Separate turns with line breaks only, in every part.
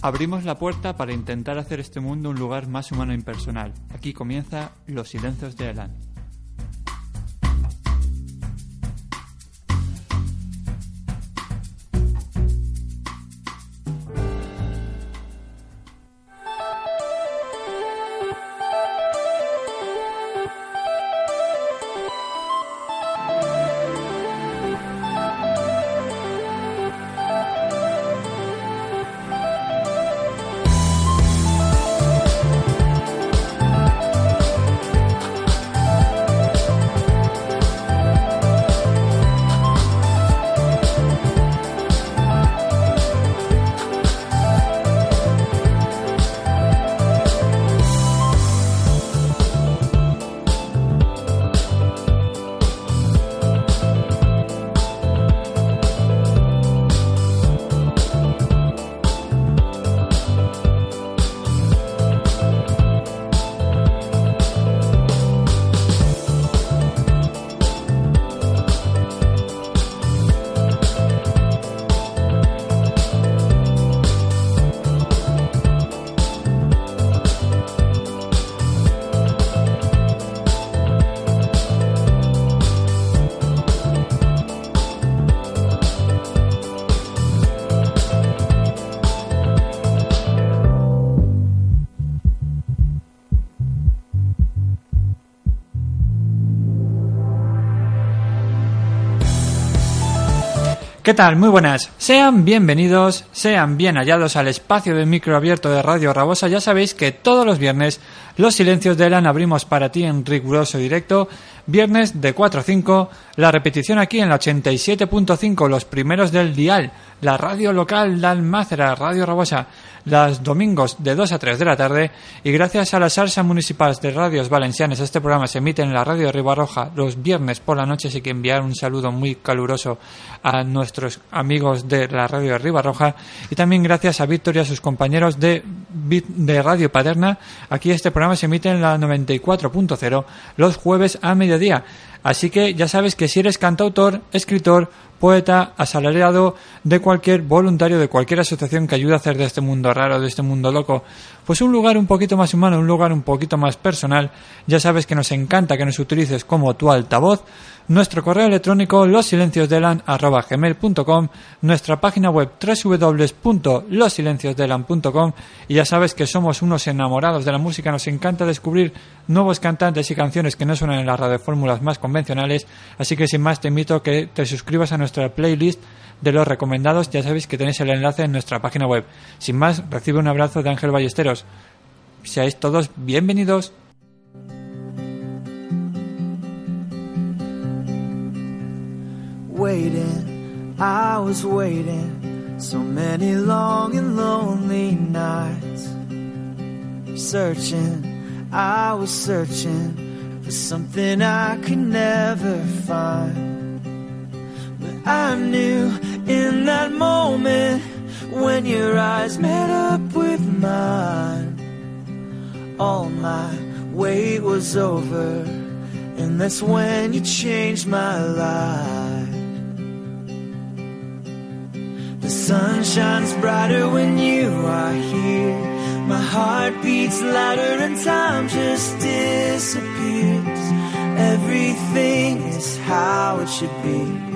Abrimos la puerta para intentar hacer este mundo un lugar más humano e impersonal. Aquí comienza Los Silencios de Elan. ¿Qué tal? Muy buenas. Sean bienvenidos, sean bien hallados al espacio de micro abierto de Radio Rabosa. Ya sabéis que todos los viernes los silencios de Elan abrimos para ti en riguroso directo. Viernes de 4 a 5, la repetición aquí en la 87.5, los primeros del dial, la radio local de Almácera, Radio Rabosa, los domingos de 2 a 3 de la tarde y gracias a las salsa municipales de radios valencianas este programa se emite en la radio Ribarroja los viernes por la noche, así que enviar un saludo muy caluroso a nuestros amigos de la radio Ribarroja y también gracias a Víctor y a sus compañeros de, de Radio Paterna, aquí este programa se emite en la 94.0 los jueves a mediodía día. Así que ya sabes que si eres cantautor, escritor, poeta, asalariado de cualquier voluntario, de cualquier asociación que ayude a hacer de este mundo raro, de este mundo loco, pues un lugar un poquito más humano, un lugar un poquito más personal, ya sabes que nos encanta que nos utilices como tu altavoz, nuestro correo electrónico losilenciosdelan.com, nuestra página web www.losilenciosdelan.com y ya sabes que somos unos enamorados de la música, nos encanta descubrir nuevos cantantes y canciones que no suenan en las radiofórmulas más convencionales, así que sin más te invito a que te suscribas a nuestra playlist de los recomendados, ya sabéis que tenéis el enlace en nuestra página web. Sin más, recibe un abrazo de Ángel Ballesteros. Seáis todos bienvenidos.
waiting, I was waiting so many long and lonely nights. Searching, I was searching for something I could never find. I knew in that moment when your eyes met up with mine, all my wait was over. And that's when you changed my life. The sun shines brighter when you are here. My heart beats louder and time just disappears. Everything is how it should be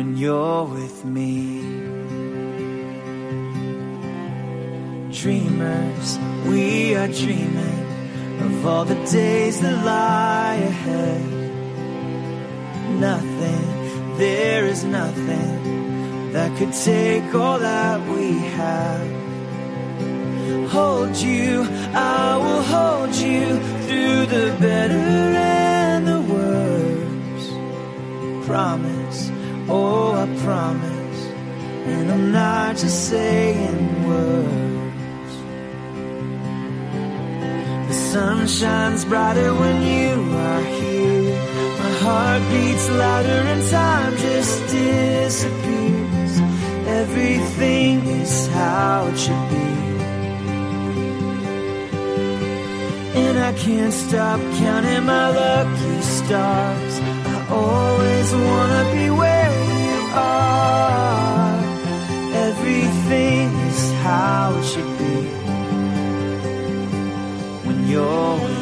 when you're with me. Dreamers, we are dreaming of all the days that lie ahead. Nothing, there is nothing that could take all that we have. Hold you, I will hold you through the better and the worse. promise, oh, I promise. And I'm not just saying words. The sun shines brighter when you are here. My heart beats louder and time just disappears. Everything is how it should be. And I can't stop counting my lucky stars. I always wanna be where are. Everything is how it should be when you're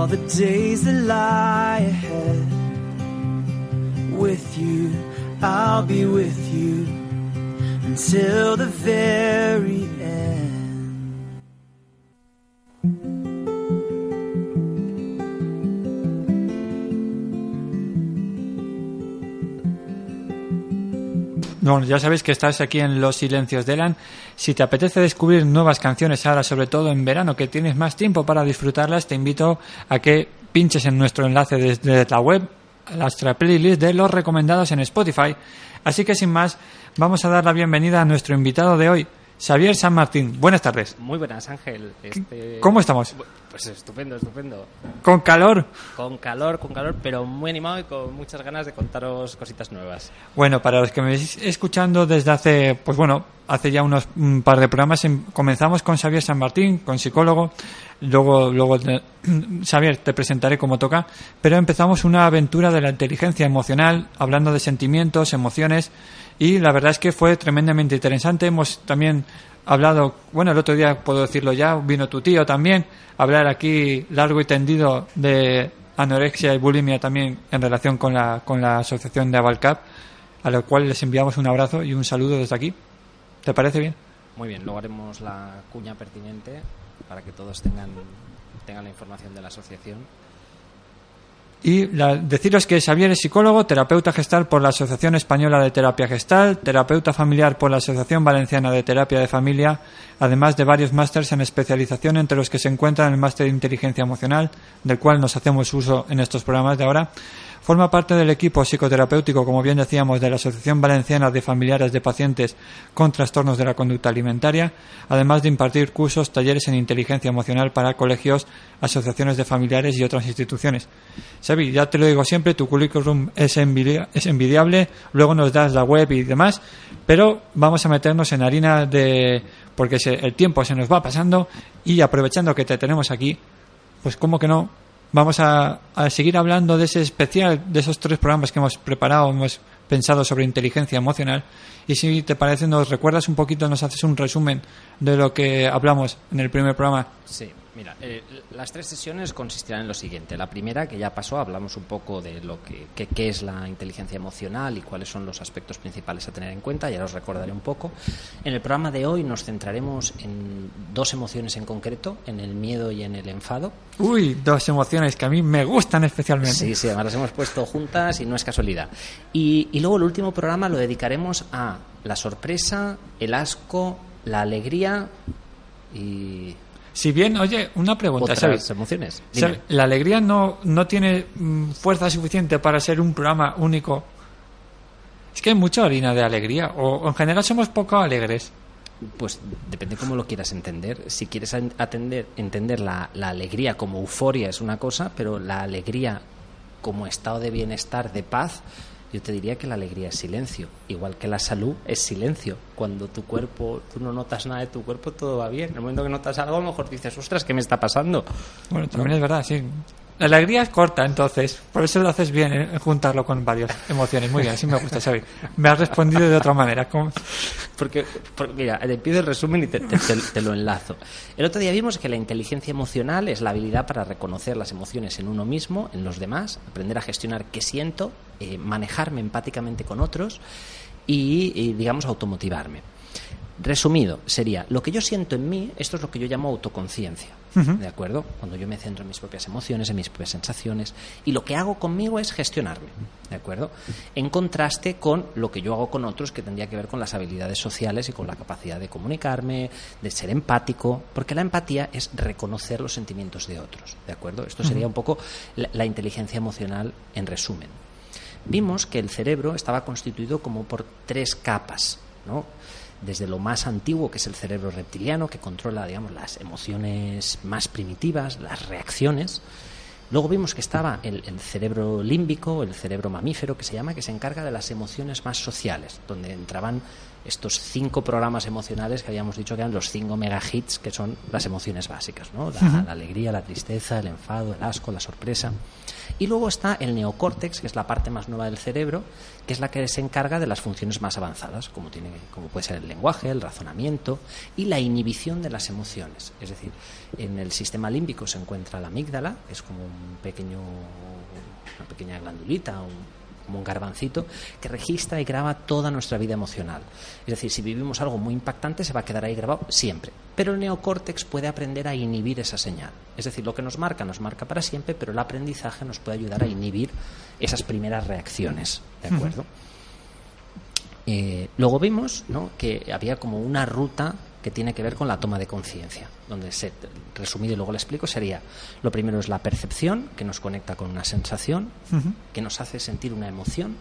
all the days that lie ahead with you, I'll be with you until the very end.
Bueno, ya sabéis que estás aquí en Los Silencios de Elan. Si te apetece descubrir nuevas canciones ahora, sobre todo en verano, que tienes más tiempo para disfrutarlas, te invito a que pinches en nuestro enlace desde la web a nuestra playlist de los recomendados en Spotify. Así que sin más, vamos a dar la bienvenida a nuestro invitado de hoy, Xavier San Martín. Buenas tardes.
Muy buenas, Ángel. Este-
¿Cómo estamos?
Pues estupendo, estupendo.
Con calor.
Con calor, con calor, pero muy animado y con muchas ganas de contaros cositas nuevas.
Bueno, para los que me estáis escuchando desde hace, pues bueno, hace ya unos un par de programas, em- comenzamos con Xavier San Martín, con psicólogo. Luego, luego, Xavier, te presentaré como toca. Pero empezamos una aventura de la inteligencia emocional, hablando de sentimientos, emociones. Y la verdad es que fue tremendamente interesante. Hemos también hablado, bueno, el otro día puedo decirlo ya, vino tu tío también, a hablar aquí largo y tendido de anorexia y bulimia también en relación con la, con la asociación de Avalcap, a lo cual les enviamos un abrazo y un saludo desde aquí. ¿Te parece bien?
Muy bien, luego haremos la cuña pertinente para que todos tengan, tengan la información de la asociación.
Y la- deciros que Xavier es psicólogo, terapeuta gestal por la Asociación Española de Terapia Gestal, terapeuta familiar por la Asociación Valenciana de Terapia de Familia, además de varios másters en especialización entre los que se encuentran el máster de inteligencia emocional, del cual nos hacemos uso en estos programas de ahora. Forma parte del equipo psicoterapéutico, como bien decíamos, de la Asociación Valenciana de Familiares de Pacientes con Trastornos de la Conducta Alimentaria, además de impartir cursos, talleres en inteligencia emocional para colegios, asociaciones de familiares y otras instituciones. Xavi, ya te lo digo siempre, tu currículum es, es envidiable, luego nos das la web y demás, pero vamos a meternos en harina de... porque se- el tiempo se nos va pasando y aprovechando que te tenemos aquí, pues como que no, vamos a, a seguir hablando de ese especial, de esos tres programas que hemos preparado, hemos pensado sobre inteligencia emocional. Y si te parece, nos recuerdas un poquito, nos haces un resumen de lo que hablamos en el primer programa.
Sí, mira, eh, las tres sesiones consistirán en lo siguiente. La primera, que ya pasó, hablamos un poco de lo que, que- qué es la inteligencia emocional y cuáles son los aspectos principales a tener en cuenta, ya os recordaré un poco. En el programa de hoy nos centraremos en dos emociones en concreto, en el miedo y en el enfado.
Uy, dos emociones que a mí me gustan especialmente.
Sí, sí, además las hemos puesto juntas y no es casualidad. Y, y luego el último programa lo dedicaremos a la sorpresa, el asco, la alegría y
Si bien, oye, una pregunta,
otras
¿sabes?
emociones.
La alegría no, no tiene mm, fuerza suficiente para ser un programa único. Es que hay mucha harina de alegría, o, o en general somos poco alegres.
Pues depende cómo lo quieras entender. Si quieres atender, entender la, la alegría como euforia es una cosa, pero la alegría como estado de bienestar, de paz, yo te diría que la alegría es silencio. Igual que la salud es silencio. Cuando tu cuerpo, tú no notas nada de tu cuerpo, todo va bien. En el momento que notas algo, a lo mejor dices, ostras, ¿qué me está pasando?
Bueno, también es verdad, sí. La alegría es corta, entonces. Por eso lo haces bien, en juntarlo con varias emociones. Muy bien, así me gusta, Xavi. Me has respondido de otra manera.
Porque, porque, mira, te pido el resumen y te lo enlazo. El otro día vimos que la inteligencia emocional es la habilidad para reconocer las emociones en uno mismo, en los demás, aprender a gestionar qué siento, eh, manejarme empáticamente con otros y, y, digamos, automotivarme. Resumido, sería lo que yo siento en mí, esto es lo que yo llamo autoconciencia. ¿De acuerdo? Cuando yo me centro en mis propias emociones, en mis propias sensaciones, y lo que hago conmigo es gestionarme. ¿De acuerdo? En contraste con lo que yo hago con otros, que tendría que ver con las habilidades sociales y con la capacidad de comunicarme, de ser empático, porque la empatía es reconocer los sentimientos de otros. ¿De acuerdo? Esto sería un poco la, la inteligencia emocional en resumen vimos que el cerebro estaba constituido como por tres capas, ¿no? Desde lo más antiguo, que es el cerebro reptiliano, que controla, digamos, las emociones más primitivas, las reacciones. Luego vimos que estaba el, el cerebro límbico, el cerebro mamífero, que se llama, que se encarga de las emociones más sociales, donde entraban estos cinco programas emocionales que habíamos dicho que eran los cinco megahits, que son las emociones básicas, ¿no? La, la alegría, la tristeza, el enfado, el asco, la sorpresa. Y luego está el neocórtex, que es la parte más nueva del cerebro, que es la que se encarga de las funciones más avanzadas, como, tiene, como puede ser el lenguaje, el razonamiento y la inhibición de las emociones. Es decir, en el sistema límbico se encuentra la amígdala, que es como un pequeño, una pequeña glandulita, un- como un garbancito, que registra y graba toda nuestra vida emocional. Es decir, si vivimos algo muy impactante, se va a quedar ahí grabado siempre. Pero el neocórtex puede aprender a inhibir esa señal. Es decir, lo que nos marca, nos marca para siempre, pero el aprendizaje nos puede ayudar a inhibir esas primeras reacciones. ¿De acuerdo? Eh, luego vimos ¿no? que había como una ruta que tiene que ver con la toma de conciencia, donde se, resumido y luego le explico, sería, lo primero es la percepción, que nos conecta con una sensación, que nos hace sentir una emoción,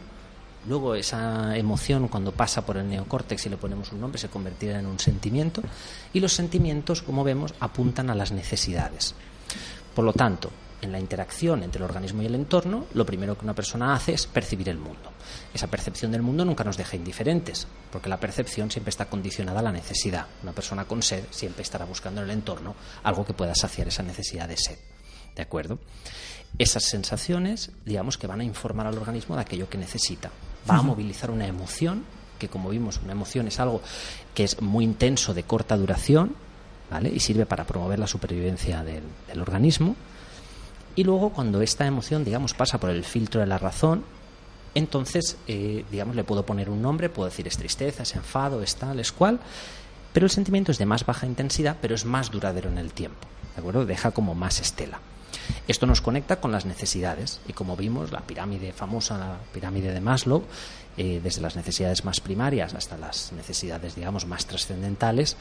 luego esa emoción cuando pasa por el neocórtex y le ponemos un nombre se convertirá en un sentimiento, y los sentimientos, como vemos, apuntan a las necesidades. Por lo tanto, en la interacción entre el organismo y el entorno, lo primero que una persona hace es percibir el mundo. Esa percepción del mundo nunca nos deja indiferentes, porque la percepción siempre está condicionada a la necesidad. Una persona con sed siempre estará buscando en el entorno algo que pueda saciar esa necesidad de sed. ¿De acuerdo? Esas sensaciones, digamos que van a informar al organismo de aquello que necesita. Va a movilizar una emoción, que como vimos, una emoción es algo que es muy intenso, de corta duración, ¿vale? Y sirve para promover la supervivencia del, del organismo. Y luego, cuando esta emoción, digamos, pasa por el filtro de la razón, entonces, eh, digamos, le puedo poner un nombre, puedo decir es tristeza, es enfado, es tal, es cual, pero el sentimiento es de más baja intensidad, pero es más duradero en el tiempo, ¿de acuerdo? Deja como más estela. Esto nos conecta con las necesidades y como vimos, la pirámide famosa, la pirámide de Maslow, eh, desde las necesidades más primarias hasta las necesidades, digamos, más trascendentales,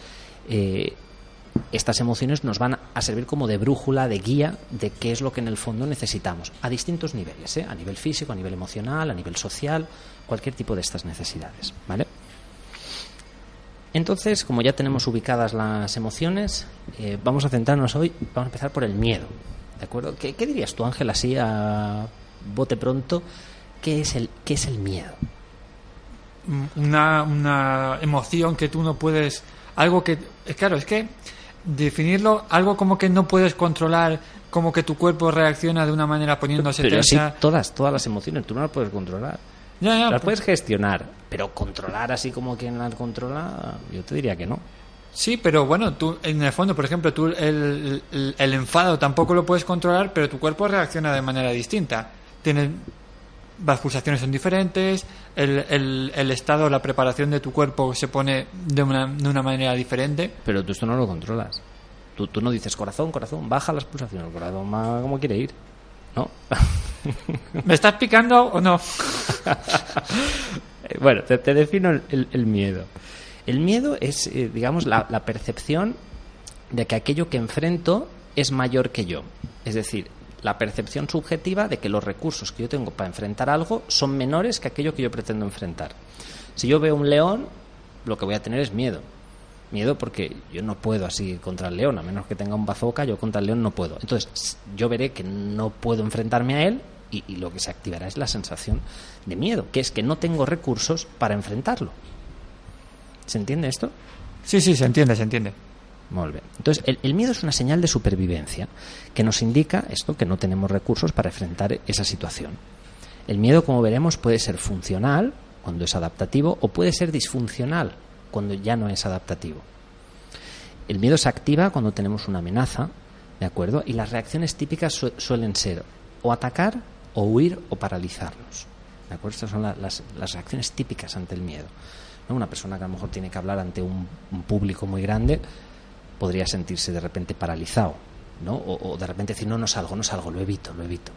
eh, estas emociones nos van a servir como de brújula, de guía de qué es lo que en el fondo necesitamos, a distintos niveles, ¿eh? a nivel físico, a nivel emocional, a nivel social, cualquier tipo de estas necesidades. ¿vale? Entonces, como ya tenemos ubicadas las emociones, eh, vamos a centrarnos hoy, vamos a empezar por el miedo. ¿De acuerdo? ¿Qué, dirías tú, Ángel, así a bote pronto? ¿Qué es el, qué es el miedo?
una, una emoción que tú no puedes algo que claro es que definirlo algo como que no puedes controlar como que tu cuerpo reacciona de una manera poniéndose
Pero sí,
tensa
todas, todas las emociones, tú no las puedes controlar.
Ya, ya,
Las
pues-
puedes gestionar, pero controlar así como quien las controla, yo te diría que no.
sí pero bueno tú en el fondo por ejemplo tú el, el, el enfado tampoco lo puedes controlar pero tu cuerpo reacciona de manera distinta tienes las pulsaciones son diferentes el, el, el estado la preparación de tu cuerpo se pone de una, de una manera diferente
Pero tú esto no lo controlas. Tú, tú no dices corazón, corazón, baja las pulsaciones, el corazón va como quiere ir. ¿No?
¿me estás picando o no?
Bueno, te, te defino el, el- el miedo. El miedo es, eh, digamos, la, la percepción de que aquello que enfrento es mayor que yo. Es decir, la percepción subjetiva de que los recursos que yo tengo para enfrentar algo son menores que aquello que yo pretendo enfrentar. Si yo veo un león, lo que voy a tener es miedo. Miedo porque yo no puedo así contra el león, a menos que tenga un bazooka, yo contra el león no puedo. Entonces, yo veré que no puedo enfrentarme a él y, y lo que se activará es la sensación de miedo, que es que no tengo recursos para enfrentarlo. ¿Se entiende esto?
Sí, sí, se entiende, se entiende.
Entonces, el, miedo es una señal de supervivencia que nos indica esto, que no tenemos recursos para enfrentar esa situación. El miedo, como veremos, puede ser funcional cuando es adaptativo o puede ser disfuncional cuando ya no es adaptativo. El miedo se activa cuando tenemos una amenaza, ¿de acuerdo? Y las reacciones típicas su- suelen ser o atacar, o huir, o paralizarnos. ¿De acuerdo? Estas son la- las, reacciones típicas ante el miedo. ¿no? Una persona que a lo mejor tiene que hablar ante un público muy grande podría sentirse de repente paralizado, ¿no? O, o de repente decir, no, no salgo, no salgo, lo evito, lo evito.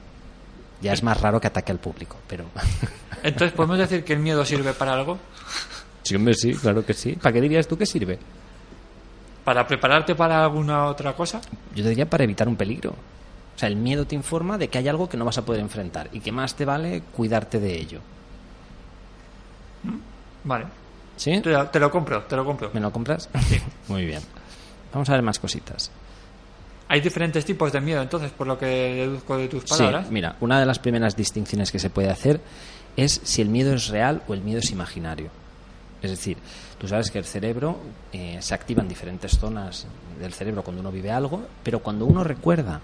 Ya es más raro que ataque al público, pero...
Entonces, ¿podemos decir que el miedo sirve para algo?
sí, hombre, sí, claro que sí. ¿Para qué dirías tú que sirve?
¿Para prepararte para alguna otra cosa?
Yo te diría para evitar un peligro. O sea, el miedo te informa de que hay algo que no vas a poder enfrentar y que más te vale cuidarte de ello.
Vale.
¿Sí?
Te, te lo compro, te lo compro.
¿Me lo compras? Muy bien. Vamos a ver más cositas.
Hay diferentes tipos de miedo, entonces, por lo que deduzco de tus
Sí,
palabras.
mira, una de las primeras distinciones que se puede hacer es si el miedo es real o el miedo es imaginario. Es decir, tú sabes que el cerebro eh, se activa en diferentes zonas del cerebro cuando uno vive algo, pero cuando uno recuerda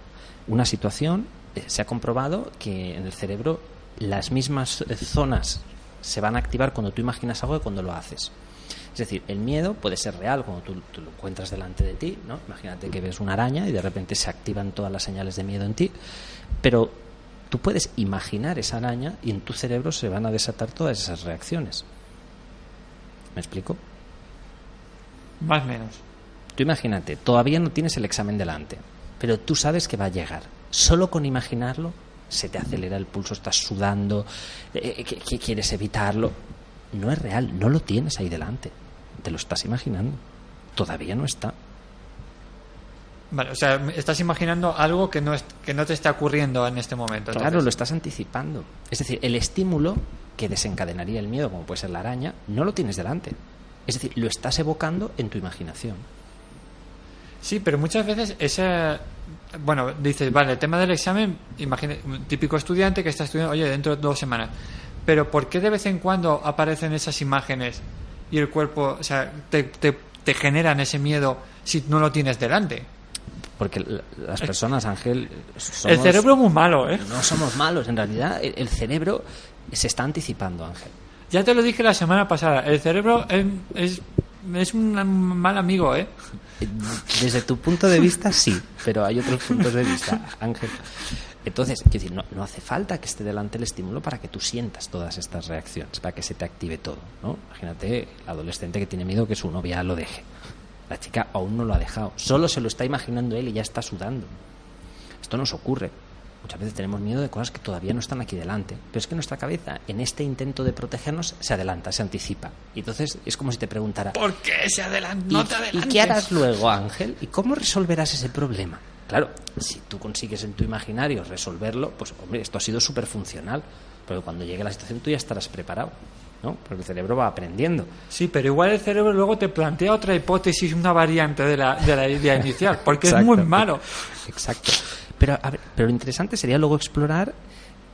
una situación, eh, se ha comprobado que en el cerebro las mismas zonas se van a activar cuando tú imaginas algo que cuando lo haces. Es decir, el miedo puede ser real cuando tú, tú lo encuentras delante de ti, ¿no? Imagínate que ves una araña y de repente se activan todas las señales de miedo en ti, pero tú puedes imaginar esa araña y en tu cerebro se van a desatar todas esas reacciones. ¿Me explico?
Más o menos.
Tú imagínate, todavía no tienes el examen delante, pero tú sabes que va a llegar. Solo con imaginarlo se te acelera el pulso, estás sudando, eh, que, que quieres evitarlo. No es real, no lo tienes ahí delante. Te lo estás imaginando. Todavía no está.
Vale, o sea, estás imaginando algo que no, es, que no te está ocurriendo en este momento.
Claro,
entonces.
lo estás anticipando. Es decir, el estímulo que desencadenaría el miedo, como puede ser la araña, no lo tienes delante. Es decir, lo estás evocando en tu imaginación.
Sí, pero muchas veces ese... Bueno, dices, vale, el tema del examen, imagina, un típico estudiante que está estudiando, oye, dentro de dos semanas. Pero ¿por qué de vez en cuando aparecen esas imágenes y el cuerpo, o sea, te, te, te generan ese miedo si no lo tienes delante?
Porque las personas, Ángel,
el
somos-
cerebro es muy malo, ¿eh?
no somos malos. En realidad, el, el cerebro se está anticipando, Ángel.
Ya te lo dije la semana pasada, el cerebro es, es, es un mal amigo, ¿eh?
Desde tu punto de vista, sí, pero hay otros puntos de vista, Ángel. Entonces, quiero decir, no, no hace falta que esté delante el estímulo para que tú sientas todas estas reacciones, para que se te active todo. ¿no? Imagínate el adolescente que tiene miedo que su novia lo deje. La chica aún no lo ha dejado, solo se lo está imaginando él y ya está sudando. Esto nos ocurre. Muchas veces tenemos miedo de cosas que todavía no están aquí delante. Pero es que nuestra cabeza, en este intento de protegernos, se adelanta, se anticipa. Y entonces es como si te preguntara,
¿Por qué se adelanta?
¿Y,
No te
y
adelantes.
qué harás luego, Ángel? ¿Y cómo resolverás ese problema? Claro, si tú consigues en tu imaginario resolverlo, pues hombre, esto ha sido súper funcional. Pero cuando llegue la situación tú ya estarás preparado, ¿no? Porque el cerebro va aprendiendo.
Sí, pero igual el cerebro luego te plantea otra hipótesis, una variante de la, de la idea inicial, porque
Exacto.
es muy malo.
Exacto. Pero, a ver, pero lo interesante sería luego explorar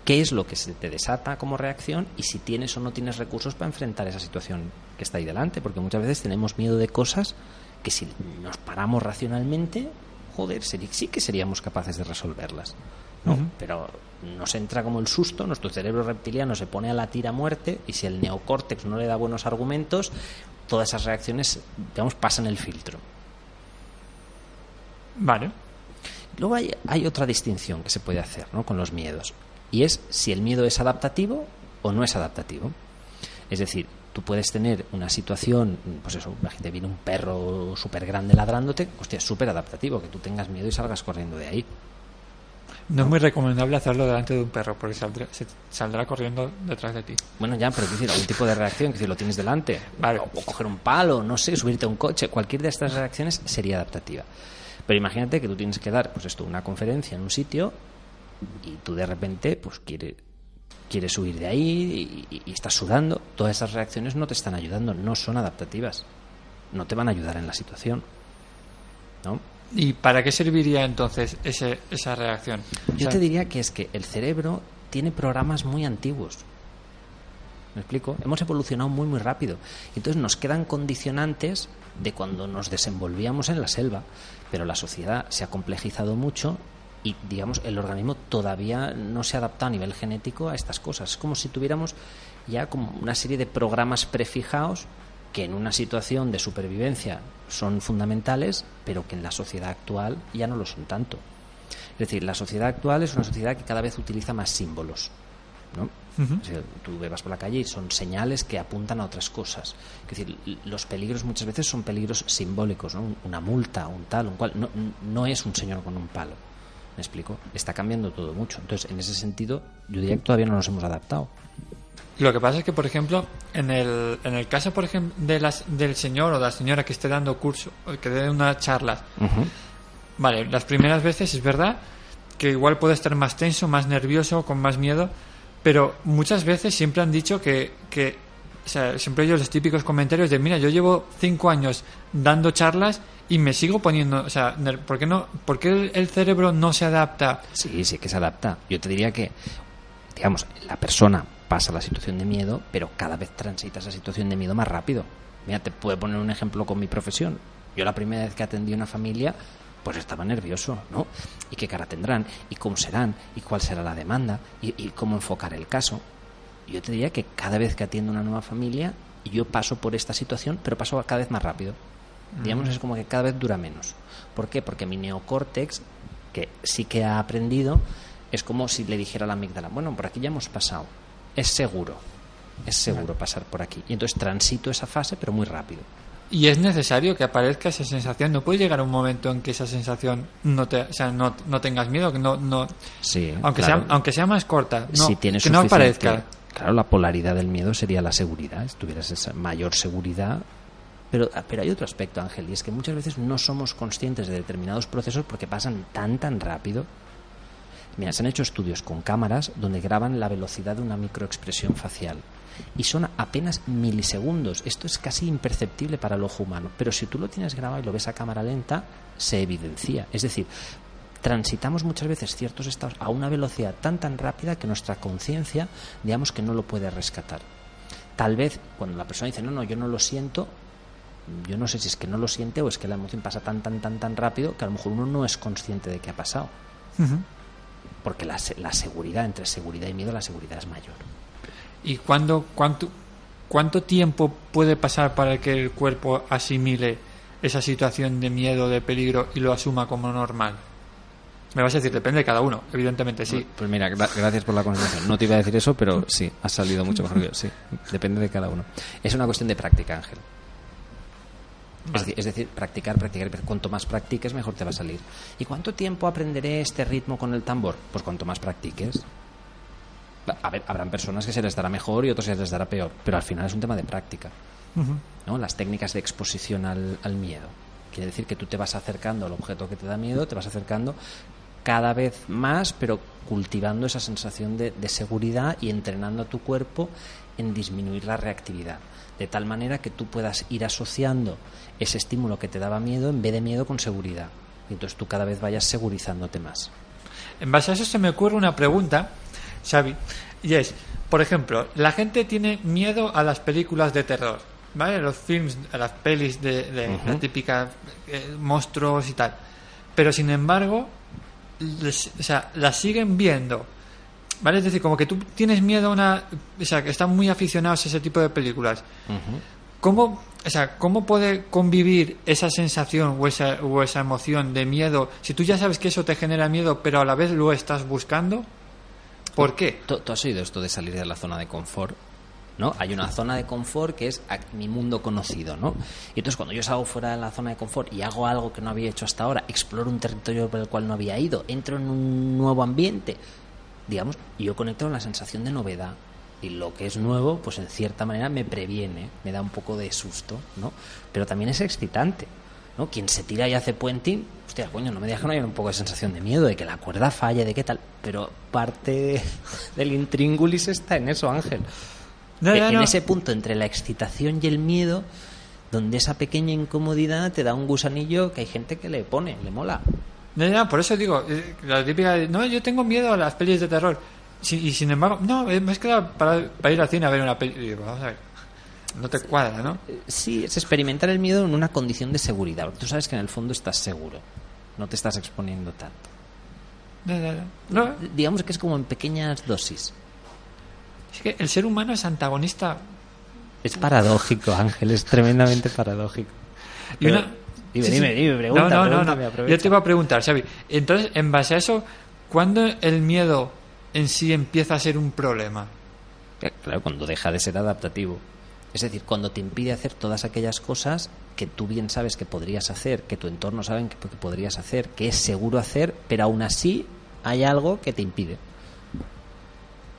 qué es lo que se te desata como reacción y si tienes o no tienes recursos para enfrentar esa situación que está ahí delante. Porque muchas veces tenemos miedo de cosas que si nos paramos racionalmente, joder, sí que seríamos capaces de resolverlas. ¿no? Pero nos entra como el susto, nuestro cerebro reptiliano se pone a latir a muerte y si el neocórtex no le da buenos argumentos, todas esas reacciones, digamos, pasan el filtro.
Vale.
Luego hay, hay otra distinción que se puede hacer ¿no? con los miedos, y es si el miedo es adaptativo o no es adaptativo. Es decir, tú puedes tener una situación, pues eso, imagínate, viene un perro súper grande ladrándote, hostia, es súper adaptativo, que tú tengas miedo y salgas corriendo de ahí.
No es muy recomendable hacerlo delante de un perro, porque saldrá, se- saldrá corriendo detrás de ti.
Bueno, ya, pero decir, algún tipo de reacción, que si lo tienes delante,
Vale.
o, o coger un palo, no sé, subirte a un coche, cualquier de estas reacciones sería adaptativa. Pero imagínate que tú tienes que dar, pues esto, una conferencia en un sitio y tú de repente pues quieres quieres huir de ahí y, y, estás sudando, todas esas reacciones no te están ayudando, no son adaptativas, no te van a ayudar en la situación. ¿no?
¿Y para qué serviría entonces ese, esa reacción?
Yo
O sea,
te diría que es que el cerebro tiene programas muy antiguos. ¿Me explico? Hemos evolucionado muy, muy rápido. Entonces nos quedan condicionantes de cuando nos desenvolvíamos en la selva. Pero la sociedad se ha complejizado mucho y, digamos, el organismo todavía no se adapta a nivel genético a estas cosas. Es como si tuviéramos ya como una serie de programas prefijados que en una situación de supervivencia son fundamentales, pero que en la sociedad actual ya no lo son tanto. Es decir, la sociedad actual es una sociedad que cada vez utiliza más símbolos. ¿no? O sea, tú vas por la calle y son señales que apuntan a otras cosas. Es decir, los peligros muchas veces son peligros simbólicos, ¿no? Una multa, un tal, un cual. No, no es un señor con un palo. ¿Me explico? Está cambiando todo mucho. Entonces, en ese sentido, yo diría que todavía no nos hemos adaptado.
Lo que pasa es que, por ejemplo, en el, en el caso, por ejemplo, de las, del señor o de la señora que esté dando curso, o que dé una charla,
Ujú.
vale, las primeras veces es verdad que igual puede estar más tenso, más nervioso, con más miedo, pero muchas veces siempre han dicho que, que o sea, siempre ellos los típicos comentarios de, mira, yo llevo cinco años dando charlas y me sigo poniendo, o sea, ¿por qué, no, por qué el, cerebro no se adapta?
Sí, sí que se adapta. Yo te diría que, digamos, la persona pasa la situación de miedo, pero cada vez transita esa situación de miedo más rápido. Mira, te puedo poner un ejemplo con mi profesión. Yo la primera vez que atendí una familia, pues estaba nervioso, ¿no? ¿Y qué cara tendrán? ¿Y cómo serán? ¿Y cuál será la demanda? ¿Y, y cómo enfocar el caso? Yo te diría que cada vez que atiendo una nueva familia, yo paso por esta situación, pero paso cada vez más rápido. Digamos, es como que cada vez dura menos. ¿Por qué? Porque mi neocórtex, que sí que ha aprendido, es como si le dijera a la amígdala, bueno, por aquí ya hemos pasado, es seguro, es seguro pasar por aquí. Y entonces transito esa fase, pero muy rápido.
Y es necesario que aparezca esa sensación. No puede llegar un momento en que esa sensación no te, o sea, no, no tengas miedo, que no, no,
Sí,
aunque
claro.
sea, aunque sea más corta, no,
si tienes
que no aparezca.
Claro, la polaridad del miedo sería la seguridad. Si tuvieras esa mayor seguridad. Pero, pero hay otro aspecto, Ángel, y es que muchas veces no somos conscientes de determinados procesos porque pasan tan, tan rápido. Mira, se han hecho estudios con cámaras donde graban la velocidad de una microexpresión facial. Y son apenas milisegundos. Esto es casi imperceptible para el ojo humano. Pero si tú lo tienes grabado y lo ves a cámara lenta, se evidencia. Es decir, transitamos muchas veces ciertos estados a una velocidad tan tan rápida que nuestra conciencia, digamos que no lo puede rescatar. Tal vez cuando la persona dice, no, no, yo no lo siento, yo no sé si es que no lo siente o es que la emoción pasa tan, tan, tan, tan rápido que a lo mejor uno no es consciente de que ha pasado. Porque la, se- la seguridad, entre seguridad y miedo, la seguridad es mayor.
¿Y cuándo, cuánto, cuánto tiempo puede pasar para que el cuerpo asimile esa situación de miedo, de peligro y lo asuma como normal? Me vas a decir, depende de cada uno, evidentemente sí.
Pues mira, gra- gracias por la conversación. No te iba a decir eso, pero sí, has salido mucho mejor que yo. Sí, depende de cada uno. Es una cuestión de práctica, Ángel. Es decir, es decir, practicar, practicar. pero Cuanto más practiques, mejor te va a salir. ¿Y cuánto tiempo aprenderé este ritmo con el tambor? Pues cuanto más practiques. A ver, habrán personas que se les dará mejor y otros se les dará peor, pero al final es un tema de práctica. ¿no? Las técnicas de exposición al, al miedo. Quiere decir que tú te vas acercando al objeto que te da miedo, te vas acercando cada vez más, pero cultivando esa sensación de, de seguridad y entrenando a tu cuerpo en disminuir la reactividad. De tal manera que tú puedas ir asociando ese estímulo que te daba miedo en vez de miedo con seguridad. Y entonces tú cada vez vayas segurizándote más.
En base a eso se me ocurre una pregunta, Xavi, y es, por ejemplo, la gente tiene miedo a las películas de terror, ¿vale? Los films, a las pelis de, de la típica eh, monstruos y tal. Pero sin embargo, les- o sea, las siguen viendo. ¿Vale? Es decir, como que tú tienes miedo a una... O sea, que están muy aficionados a ese tipo de películas. ¿Cómo, o sea, ¿Cómo puede convivir esa sensación o esa, o esa emoción de miedo si tú ya sabes que eso te genera miedo, pero a la vez lo estás buscando? ¿Por qué?
¿Tú, tú has oído esto de salir de la zona de confort? ¿No? Hay una zona de confort que es mi mundo conocido, ¿no? Y entonces cuando yo salgo fuera de la zona de confort y hago algo que no había hecho hasta ahora, exploro un territorio por el cual no había ido, entro en un nuevo ambiente, digamos, y yo conecto con la sensación de novedad. Y lo que es nuevo, pues en cierta manera me previene, me da un poco de susto, ¿no? Pero también es excitante. ¿no? Quien se tira y hace puenting, hostia, coño, no me no hay un poco de sensación de miedo, de que la cuerda falle, de qué tal. Pero parte del intríngulis está en eso, Ángel.
No,
E-
no,
en
no.
ese punto entre la excitación y el miedo, donde esa pequeña incomodidad te da un gusanillo que hay gente que le pone, le mola.
No, no, por eso digo, eh, la típica, no, yo tengo miedo a las pelis de terror. Y sin embargo, no, eh, me es que para, para ir al cine a ver una peli. vamos a ver, no te cuadra, ¿no?
Sí, es experimentar el miedo en una condición de seguridad. Tú sabes que en el fondo estás seguro, no te estás exponiendo tanto.
No, no, no. No,
Digamos que es como en pequeñas dosis.
Es que el ser humano es antagonista.
Es paradójico, Ángel, es tremendamente paradójico.
Y
Pero-
una-
Dime,
Sí, sí.
dime, dime, pregunta,
no, no, no, no. Yo te iba a preguntar, Xavi. Entonces, en base a eso, ¿cuándo el miedo en sí empieza a ser un problema?
Eh, Claro, cuando deja de ser adaptativo. Es decir, cuando te impide hacer todas aquellas cosas que tú bien sabes que podrías hacer, que tu entorno saben que, que podrías hacer, que es seguro hacer, pero aún así hay algo que te impide.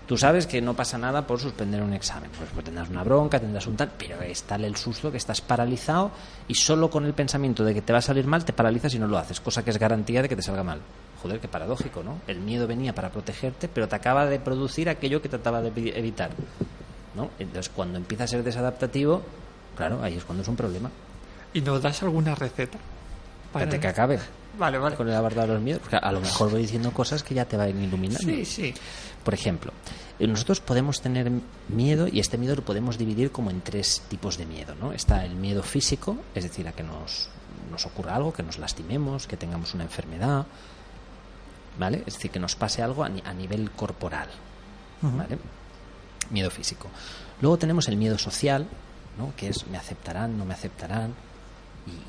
Tú sabes que no pasa nada por suspender un examen. Pues, pues tendrás una bronca, tendrás un tal, pero es tal el susto que estás paralizado y solo con el pensamiento de que te va a salir mal te paralizas y no lo haces, cosa que es garantía de que te salga mal. Joder, qué paradójico, ¿no? El miedo venía para protegerte, pero te acaba de producir aquello que trataba de evi- evitar. ¿no? Entonces, cuando empieza a ser desadaptativo, claro, ahí es cuando es un problema.
¿Y nos das alguna receta?
Espérate que acabe
Vale, vale.
con el abordar los miedos, porque a lo mejor voy diciendo cosas que ya te van iluminando.
Sí, sí.
Por ejemplo, eh, nosotros podemos tener miedo y este miedo lo podemos dividir como en tres tipos de miedo. ¿no? Está el miedo físico, es decir, a que nos, nos ocurra algo, que nos lastimemos, que tengamos una enfermedad, ¿vale? Es decir, que nos pase algo a, ni- a nivel corporal, ¿vale? Miedo físico. Luego tenemos el miedo social, ¿no? que es me aceptarán, no me aceptarán.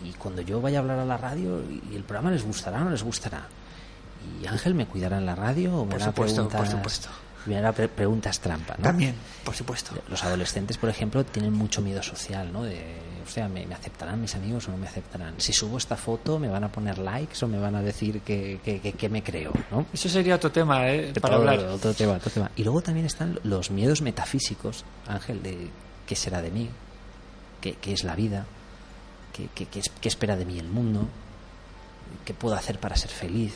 Y, y cuando yo vaya a hablar a la radio y el programa les gustará o no les gustará. ¿Y Ángel me cuidará en la radio o me
Por
hará
supuesto, por
preguntas,
supuesto.
me hará pre- preguntas trampa? ¿no?
También, por supuesto.
Los adolescentes, por ejemplo, tienen mucho miedo social, ¿no? De, o sea, ¿me, me aceptarán mis amigos o no me aceptarán? Si subo esta foto, ¿me van a poner likes o me van a decir que, que, que- que me creo, ¿no?
Eso sería otro tema, ¿eh? Para hablar.
Otro tema, otro tema. Y luego también están los miedos metafísicos, Ángel, de qué será de mí, qué, qué es la vida, qué, qué- qué espera de mí el mundo, qué puedo hacer para ser feliz.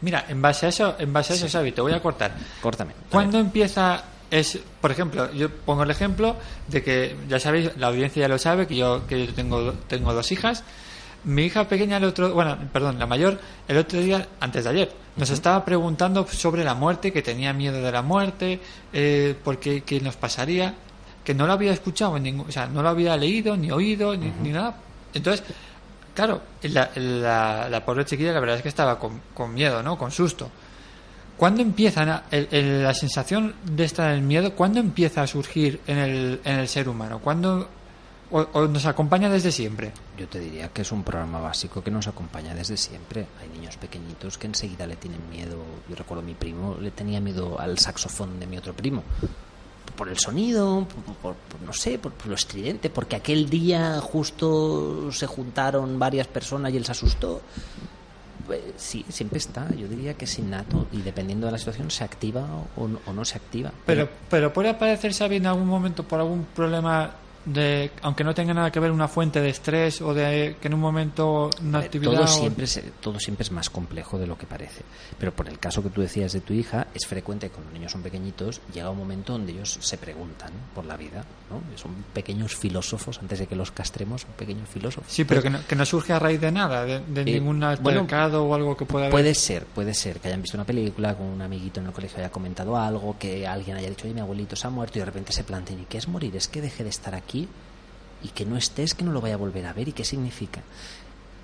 Mira, en base a eso, en base a eso, Xavi, te voy a cortar.
Córtame.
¿Cuándo empieza es, por ejemplo, yo pongo el ejemplo de que ya sabéis, la audiencia ya lo sabe que yo que yo tengo tengo dos hijas. Mi hija pequeña el otro, bueno, perdón, la mayor el otro día antes de ayer nos estaba preguntando sobre la muerte, que tenía miedo de la muerte, eh, porque qué nos pasaría, que no lo había escuchado en ningún, o sea, no lo había leído ni oído ni, ni nada. Entonces, claro, la, la, la pobre chiquilla la verdad es que estaba con, miedo, ¿no? Con susto. ¿Cuándo empiezan a- el- el- la sensación de estar en el miedo? ¿Cuándo empieza a surgir en el, en el ser humano? ¿Cuándo o, o nos acompaña desde siempre?
Yo te diría que es un programa básico que nos acompaña desde siempre. Hay niños pequeñitos que enseguida le tienen miedo. Yo recuerdo a mi primo, le tenía miedo al saxofón de mi otro primo. Por el sonido, por, no sé, por, por lo estridente, porque aquel día justo se juntaron varias personas y él se asustó. Pues, sí, siempre está. Yo diría que es innato y dependiendo de la situación se activa o, no- o no se activa.
Pero, pero puede aparecer, Xavi, en algún momento por algún problema de, aunque no tenga nada que ver una fuente de estrés o de que en un momento una
ver,
actividad...
todo,
o-
siempre es, todo siempre es más complejo de lo que parece. Pero por el caso que tú decías de tu hija, es frecuente que cuando los niños son pequeñitos, llega un momento donde ellos se preguntan por la vida. ¿no? Son pequeños filósofos, antes de que los castremos, son pequeños filósofos.
Sí, pero que no, que no surge a raíz de nada, de, de
Eh,
ningún
bueno,
altercado o algo que pueda haber.
Puede ser, puede ser que hayan visto una película, con un amiguito en el colegio haya comentado algo, que alguien haya dicho, oye, mi abuelito se ha muerto y de repente se planteen, ¿y qué es morir? ¿Es que deje de estar aquí? ¿Y que no estés, que no lo vaya a volver a ver? ¿Y qué significa?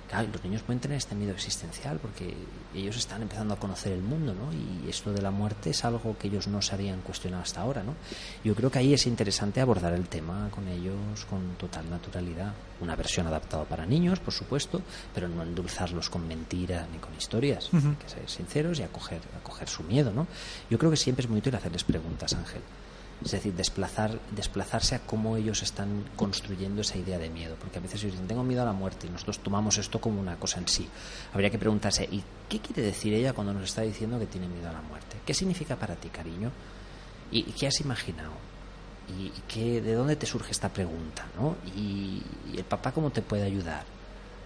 Claro, los niños pueden tener este miedo existencial porque ellos están empezando a conocer el mundo, ¿no? Y esto de la muerte es algo que ellos no se habían cuestionado hasta ahora, ¿no? Yo creo que ahí es interesante abordar el tema con ellos con total naturalidad. Una versión adaptada para niños, por supuesto, pero no endulzarlos con mentiras ni con historias. Hay que ser sinceros y acoger, acoger su miedo, ¿no? Yo creo que siempre es muy útil hacerles preguntas, Ángel. Es decir, desplazar, desplazarse a cómo ellos están construyendo esa idea de miedo. Porque a veces ellos dicen, tengo miedo a la muerte y nosotros tomamos esto como una cosa en sí. Habría que preguntarse, ¿y qué quiere decir ella cuando nos está diciendo que tiene miedo a la muerte? ¿Qué significa para ti, cariño? ¿Y qué has imaginado? ¿Y y qué, de dónde te surge esta pregunta? ¿no? ¿Y, y el papá cómo te puede ayudar?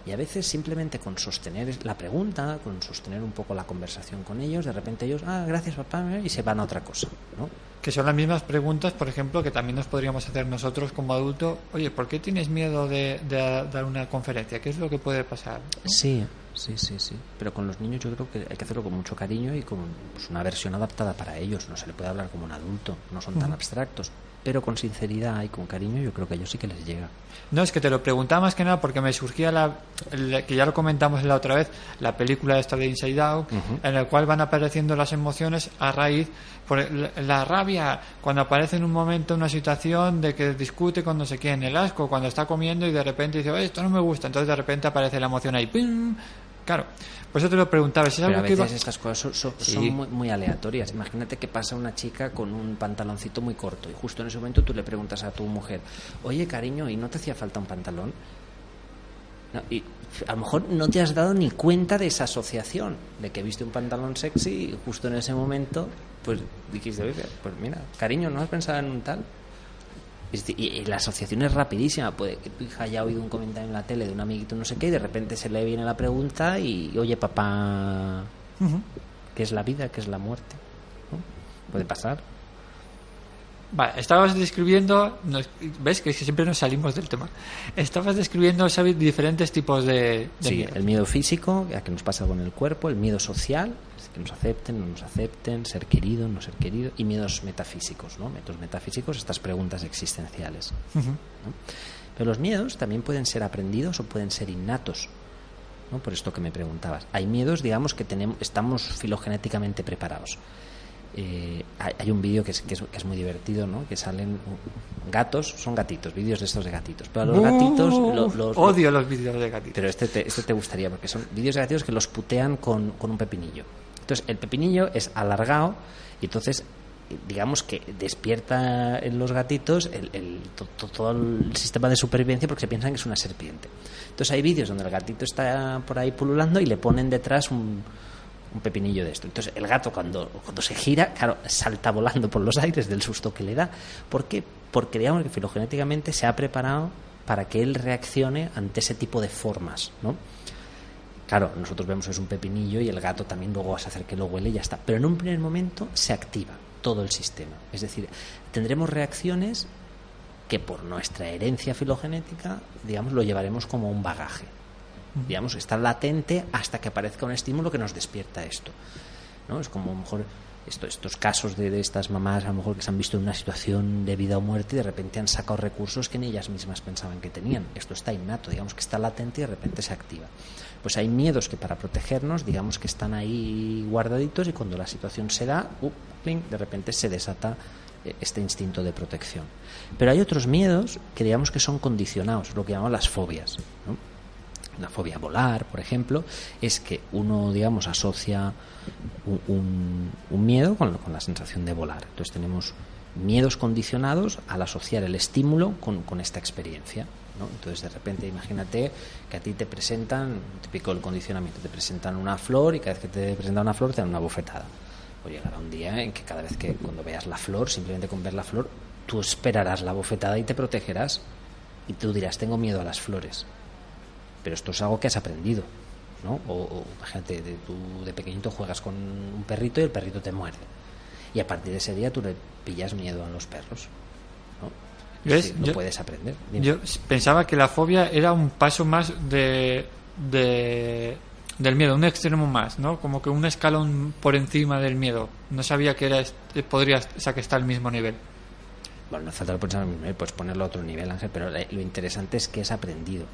Y a veces simplemente con sostener la pregunta, con sostener un poco la conversación con ellos, de repente ellos, ah, gracias papá, y se van a otra cosa, ¿no?
Que son las mismas preguntas, por ejemplo, que también nos podríamos hacer nosotros como adultos. Oye, ¿por qué tienes miedo de, de dar una conferencia? ¿Qué es lo que puede pasar?
Sí, sí, sí, sí. Pero con los niños yo creo que hay que hacerlo con mucho cariño y con pues, una versión adaptada para ellos. No se le puede hablar como un adulto, no son tan abstractos pero con sinceridad y con cariño yo creo que a ellos sí que les llega.
No, es que te lo preguntaba más que nada porque me surgía la, que ya lo comentamos la otra vez, la película esta de Inside Out, en la cual van apareciendo las emociones a raíz, por la rabia, cuando aparece en un momento una situación de que discute con no sé quién, el asco, cuando está comiendo y de repente dice, esto no me gusta, entonces de repente aparece la emoción ahí, ¡pim! Claro, por eso te lo preguntaba. Si
a veces estas cosas son, muy, aleatorias. Imagínate que pasa una chica con un pantaloncito muy corto y justo en ese momento tú le preguntas a tu mujer, oye cariño, ¿y no te hacía falta un pantalón? y a lo mejor no te has dado ni cuenta de esa asociación, de que viste un pantalón sexy y justo en ese momento, pues dijiste, pues mira, cariño, ¿no has pensado en un tal? Y, la asociación es rapidísima. Puede que tu hija haya oído un comentario en la tele de un amiguito no sé qué y de repente se le viene la pregunta y, oye, papá, ¿qué es la vida? ¿Qué es la muerte? Puede pasar.
Vale, estabas describiendo, ves que siempre nos salimos del tema. Estabas describiendo, diferentes tipos de,
sí, el miedo físico, que nos pasa con el cuerpo, el miedo social, que nos acepten, no nos acepten, ser querido, no ser querido, y miedos metafísicos, ¿no? Miedos metafísicos, estas preguntas existenciales. Pero los miedos también pueden ser aprendidos o pueden ser innatos, ¿no? Por esto que me preguntabas. Hay miedos, digamos, que tenemos, estamos filogenéticamente preparados. Eh, hay, un vídeo que es, que, es, muy divertido, ¿no? Que salen gatos, son gatitos, vídeos de estos de gatitos. Pero a los gatitos... los,
odio los vídeos de gatitos.
Pero este te, este te gustaría, porque son vídeos de gatitos que los putean con, con un pepinillo. Entonces, el pepinillo es alargado y entonces digamos que despierta en los gatitos el, todo el sistema de supervivencia porque se piensan que es una serpiente. Entonces hay vídeos donde el gatito está por ahí pululando y le ponen detrás un, un pepinillo de esto. Entonces el gato cuando, cuando se gira, claro, salta volando por los aires del susto que le da. ¿Por qué? Porque digamos que filogenéticamente se ha preparado para que él reaccione ante ese tipo de formas, ¿no? Claro, nosotros vemos que es un pepinillo y el gato también luego vas a hacer que lo huele y ya está. Pero en un primer momento se activa todo el sistema. Es decir, tendremos reacciones que por nuestra herencia filogenética, digamos, lo llevaremos como un bagaje. Digamos, está latente hasta que aparezca un estímulo que nos despierta esto. ¿no? Es como a lo mejor estos casos de, estas mamás a lo mejor que se han visto en una situación de vida o muerte y de repente han sacado recursos que ni ellas mismas pensaban que tenían. Esto está innato, digamos que está latente y de repente se activa. Pues hay miedos que para protegernos, digamos que están ahí guardaditos y cuando la situación se da, uh, de repente se desata eh, este instinto de protección. Pero hay otros miedos que digamos que son condicionados, lo que llamamos las fobias. ¿no? la fobia a volar, por ejemplo, es que uno, digamos, asocia un, miedo con, la sensación de volar. Entonces tenemos miedos condicionados al asociar el estímulo con, esta experiencia. ¿No? Entonces, de repente, imagínate que a ti te presentan, típico el condicionamiento, te presentan una flor y cada vez que te presentan una flor te dan una bofetada. O llegará un día en que cada vez que cuando veas la flor, simplemente con ver la flor, tú esperarás la bofetada y te protegerás. Y tú dirás, tengo miedo a las flores pero esto es algo que has aprendido. ¿no? O, imagínate, de, tú de pequeñito juegas con un perrito y el perrito te muerde. Y a partir de ese día tú le pillas miedo a los perros. ¿No? no puedes aprender.
Yo pensaba que la fobia era un paso más de, de, del miedo, un extremo más, ¿no? Como que un escalón por encima del miedo. No sabía que era podría, o sea, que está al mismo nivel.
Bueno, no falta ponerlo al mismo nivel, puedes ponerlo a otro nivel, Ángel, pero lo interesante es que es aprendido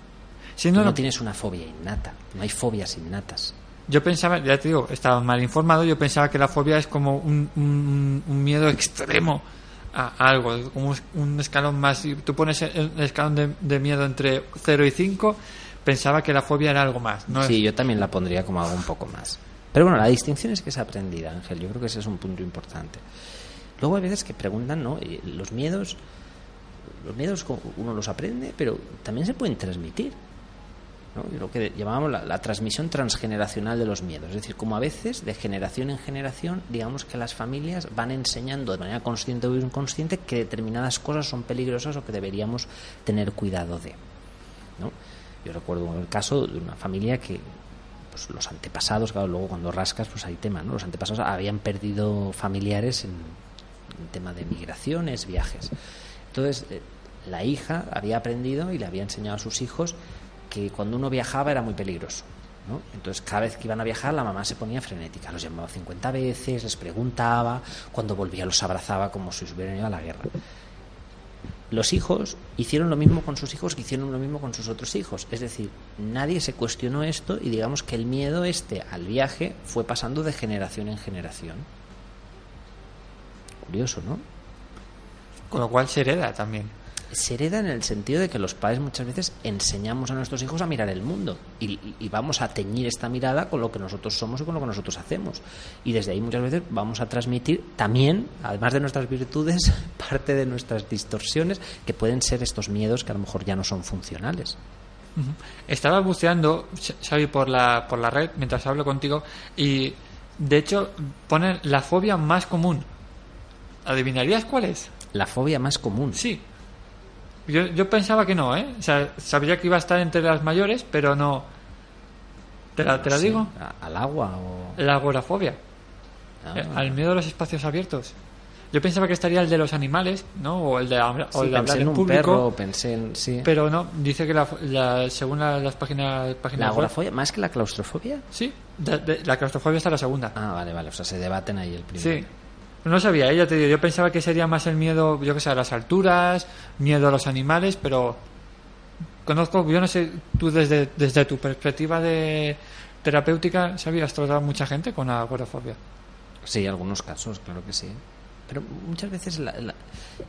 no, tienes una fobia innata, no hay fobias innatas.
Yo pensaba, ya te digo, estaba mal informado, yo pensaba que la fobia es como un, un, miedo extremo a algo, como un escalón más. Si tú pones el escalón de, miedo entre 0 y 5, pensaba que la fobia era algo más. ¿no?
Sí, yo también la pondría como algo un poco más. Pero bueno, la distinción es que es aprendida, Ángel. Yo creo que ese es un punto importante. Luego hay veces que preguntan, ¿no? Los miedos, los miedos uno los aprende, pero también se pueden transmitir lo que llamábamos la, transmisión transgeneracional de los miedos. Es decir, como a veces, de generación en generación, digamos que las familias van enseñando de manera consciente o inconsciente que determinadas cosas son peligrosas o que deberíamos tener cuidado de. Yo recuerdo el caso de una familia que pues, los antepasados, claro, luego cuando rascas, pues hay tema, ¿no? Los antepasados habían perdido familiares en, en tema de migraciones, viajes. Entonces, eh, la hija había aprendido y le había enseñado a sus hijos que cuando uno viajaba era muy peligroso. ¿no? Entonces, cada vez que iban a viajar, la mamá se ponía frenética. Los llamaba 50 veces, les preguntaba, cuando volvía los abrazaba como si hubieran ido a la guerra. Los hijos hicieron lo mismo con sus hijos que hicieron lo mismo con sus otros hijos. Es decir, nadie se cuestionó esto y digamos que el miedo este al viaje fue pasando de generación en generación. Curioso, ¿no?
Con lo cual se hereda también.
Se hereda en el sentido de que los padres muchas veces enseñamos a nuestros hijos a mirar el mundo y, y, vamos a teñir esta mirada con lo que nosotros somos y con lo que nosotros hacemos. Y desde ahí muchas veces vamos a transmitir también, además de nuestras virtudes, parte de nuestras distorsiones, que pueden ser estos miedos que a lo mejor ya no son funcionales.
Estaba buceando, Xavi, por la, por la red mientras hablo contigo y de hecho ponen la fobia más común. ¿Adivinarías cuál es?
La fobia más común.
Sí. Yo, yo pensaba que no, ¿eh? O sea, sabía que iba a estar entre las mayores, pero no. ¿Te la, te la
Sí,
digo?
¿Al agua o...?
La agorafobia.
Ah.
Eh, Al miedo a los espacios abiertos. Yo pensaba que estaría el de los animales, ¿no? O el de, habla- o
Sí,
el de hablar
en un
público.
perro, pensé en... Sí.
Pero no, dice que la, la- según la- las páginas, páginas
¿La agorafobia? ¿Más que la claustrofobia?
Sí, de- de- la claustrofobia está la segunda.
Ah, vale, vale. O sea, se debaten ahí el primero.
Sí. No sabía, ella te digo, yo pensaba que sería más el miedo, yo que sé, a las alturas, miedo a los animales, pero conozco, yo no sé, tú desde, desde tu perspectiva de terapéutica, ¿sabías tratado mucha gente con agorafobia?
Sí, algunos casos, claro que sí. Pero muchas veces la- la-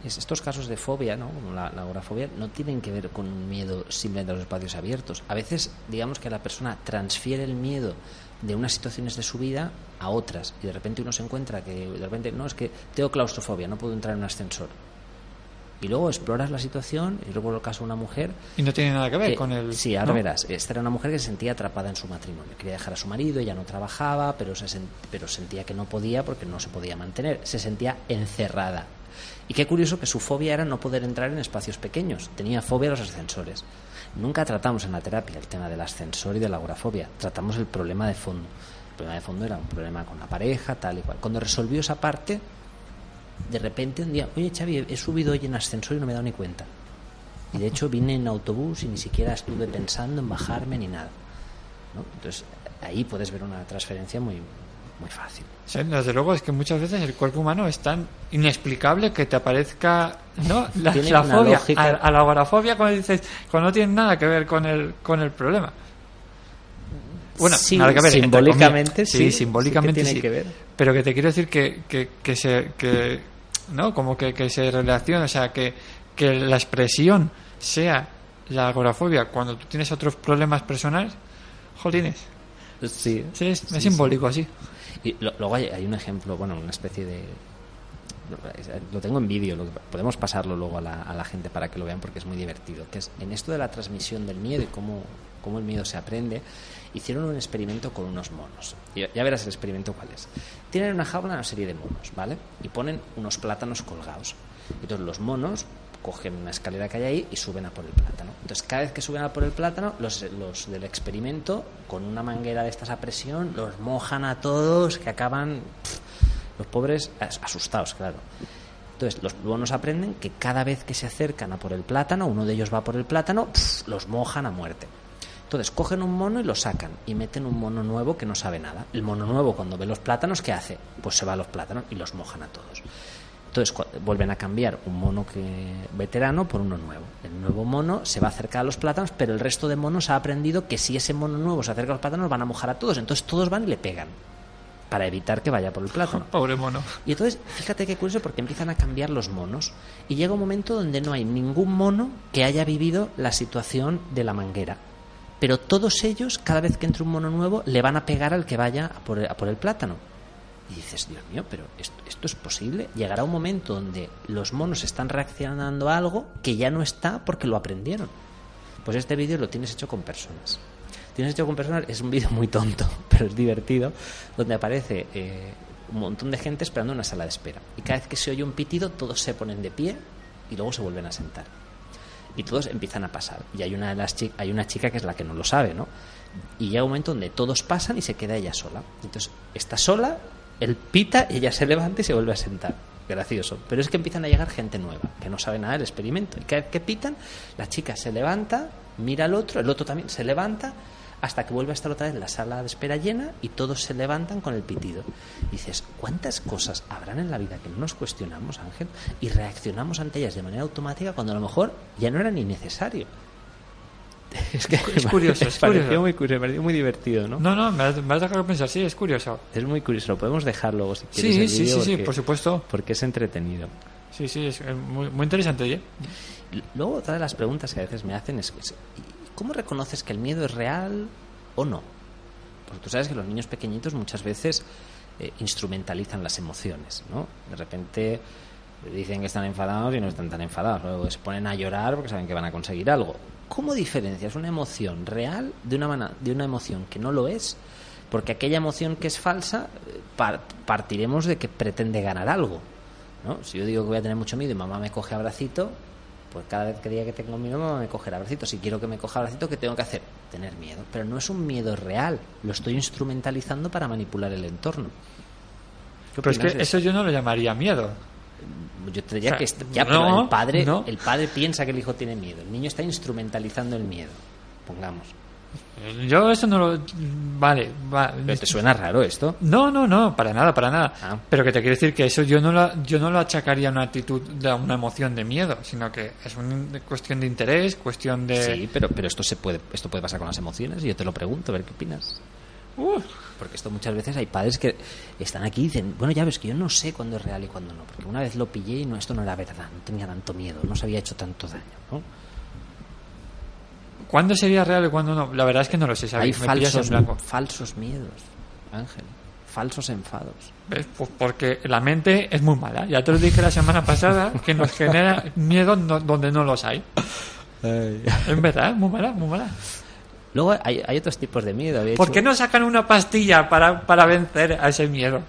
es- estos casos de fobia, ¿no? como la, la agorafobia, no tienen que ver con un miedo simplemente a los espacios abiertos. A veces, digamos que la persona transfiere el miedo de unas situaciones de su vida a otras y de repente uno se encuentra que de repente, no, es que tengo claustrofobia, no puedo entrar en un ascensor. Y luego exploras la situación, y luego el caso de una mujer
Y no tiene nada que ver
que-
con el...
Sí, ahora
¿no?
verás. Esta era una mujer que se sentía atrapada en su matrimonio. Quería dejar a su marido, ella no trabajaba, pero, se sen- pero sentía que no podía porque no se podía mantener. Se sentía encerrada. Y qué curioso que su fobia era no poder entrar en espacios pequeños. Tenía fobia a los ascensores. Nunca tratamos en la terapia el tema del ascensor y de la agorafobia. Tratamos el problema de fondo. El problema de fondo era un problema con la pareja, tal y cual. Cuando resolvió esa parte, de repente un día, oye Xavi, he subido hoy en ascensor y no me he dado ni cuenta. Y de hecho vine en autobús y ni siquiera estuve pensando en bajarme ni nada. ¿no? Entonces ahí puedes ver una transferencia muy, muy fácil.
Sí, desde luego es que muchas veces el cuerpo humano es tan inexplicable que te aparezca no la, la fobia a, a la agorafobia cuando dices cuando no tiene nada que ver con el con el problema bueno
Sí,
nada que ver entre
simbólicamente sí, sí
simbólicamente
tiene
sí.
que ver.
pero que te quiero decir que, que, que se que no como que, que se relaciona o sea que que la expresión sea la agorafobia cuando tú tienes otros problemas personales jolines
Sí,
sí, es, es
sí.
simbólico así
Y lo- luego hay, hay un ejemplo, bueno, una especie de... Lo tengo en vídeo, podemos pasarlo luego a la, a la gente para que lo vean porque es muy divertido. Que es en esto de la transmisión del miedo y cómo, cómo el miedo se aprende, hicieron un experimento con unos monos. Y ya verás el experimento cuál es. Tienen en una jaula una serie de monos, ¿vale? Y ponen unos plátanos colgados. Entonces los monos cogen una escalera que hay ahí y suben a por el plátano. Entonces cada vez que suben a por el plátano, los, los del experimento, con una manguera de estas a presión, los mojan a todos que acaban los pobres as- asustados, claro. Entonces los monos aprenden que cada vez que se acercan a por el plátano, uno de ellos va por el plátano, los mojan a muerte. Entonces cogen un mono y lo sacan y meten un mono nuevo que no sabe nada. El mono nuevo cuando ve los plátanos, ¿qué hace? Pues se va a los plátanos y los mojan a todos. Entonces vuelven a cambiar un mono que veterano por uno nuevo. El nuevo mono se va a acercar a los plátanos, pero el resto de monos ha aprendido que si ese mono nuevo se acerca a los plátanos van a mojar a todos. Entonces todos van y le pegan para evitar que vaya por el plátano.
pobre mono
Y entonces, fíjate qué curioso porque empiezan a cambiar los monos y llega un momento donde no hay ningún mono que haya vivido la situación de la manguera. Pero todos ellos, cada vez que entre un mono nuevo, le van a pegar al que vaya a por el, a por el plátano. Y dices, Dios mío, pero esto, esto es posible. Llegará un momento donde los monos están reaccionando a algo que ya no está porque lo aprendieron. Pues este vídeo lo tienes hecho con personas. Tienes hecho con personas, es un vídeo muy tonto, pero es divertido, donde aparece eh, un montón de gente esperando en una sala de espera. Y cada vez que se oye un pitido, todos se ponen de pie y luego se vuelven a sentar. Y todos empiezan a pasar. Y hay una, de las hay una chica que es la que no lo sabe, ¿no? Y llega un momento donde todos pasan y se queda ella sola. Entonces, está sola, él pita, ella se levanta y se vuelve a sentar. Gracioso. Pero es que empiezan a llegar gente nueva, que no sabe nada del experimento. Y cada vez que pitan, la chica se levanta, mira al otro, el otro también se levanta, hasta que vuelve a estar otra vez la sala de espera llena y todos se levantan con el pitido. Y dices, ¿cuántas cosas habrán en la vida que no nos cuestionamos, Ángel? Y reaccionamos ante ellas de manera automática cuando a lo mejor ya no era ni necesario. Es que
Es curioso, es
pareció
curioso.
muy curioso, me pareció muy divertido, ¿no?
No, no, me has, me has dejado pensar, sí, es curioso.
Es muy curioso, lo podemos dejar luego si quieres.
Sí,
el
sí, sí, sí,
porque-
por supuesto.
Porque es entretenido.
Sí, sí, es eh, muy, muy interesante, oye.
Luego, otra de las preguntas que a veces me hacen es: es, ¿cómo reconoces que el miedo es real o no? Porque tú sabes que los niños pequeñitos muchas veces eh, instrumentalizan las emociones, ¿no? De repente dicen que están enfadados y no están tan enfadados. Luego se ponen a llorar porque saben que van a conseguir algo. ¿Cómo diferencias una emoción real de una, de una emoción que no lo es? Porque aquella emoción que es falsa, eh, par- partiremos de que pretende ganar algo. ¿no? Si yo digo que voy a tener mucho miedo y mamá me coge abracito, pues cada vez que diga que tengo miedo, mamá me coge el abracito. Si quiero que me coja abracito, ¿qué tengo que hacer? Tener miedo. Pero no es un miedo real, lo estoy instrumentalizando para manipular el entorno. ¿Qué
Pero es que eso yo no lo llamaría miedo.
Yo te diría
O sea,
que ya,
no,
pero el padre,
no.
el padre piensa que el hijo tiene miedo. El niño está instrumentalizando el miedo. Pongamos.
Yo eso no lo... Vale, va.
¿Pero ¿Te suena raro esto?
No, no, no, para nada, para nada.
Ah.
Pero que te quiero decir que eso yo no lo, yo no lo achacaría a una actitud de una emoción de miedo, sino que es una cuestión de interés, cuestión de...
Sí, pero, pero esto se puede, esto puede pasar con las emociones y yo te lo pregunto, a ver qué opinas.
Uf,
Porque esto muchas veces hay padres que están aquí y dicen, bueno, ya ves que yo no sé cuándo es real y cuándo no, porque una vez lo pillé y no, esto no era verdad, no tenía tanto miedo, no se había hecho tanto daño, ¿no?
¿Cuándo sería real y cuándo no? La verdad es que no lo sé,
Hay falsos, falsos miedos, Ángel, falsos enfados.
¿Ves? Pues porque la mente es muy mala. Ya te lo dije la semana pasada, que nos genera miedo no- donde no los hay. Es verdad, es muy mala, muy mala.
Luego hay, hay otros tipos de miedo. había
¿Por
hecho-
qué no sacan una pastilla para, para vencer a ese miedo?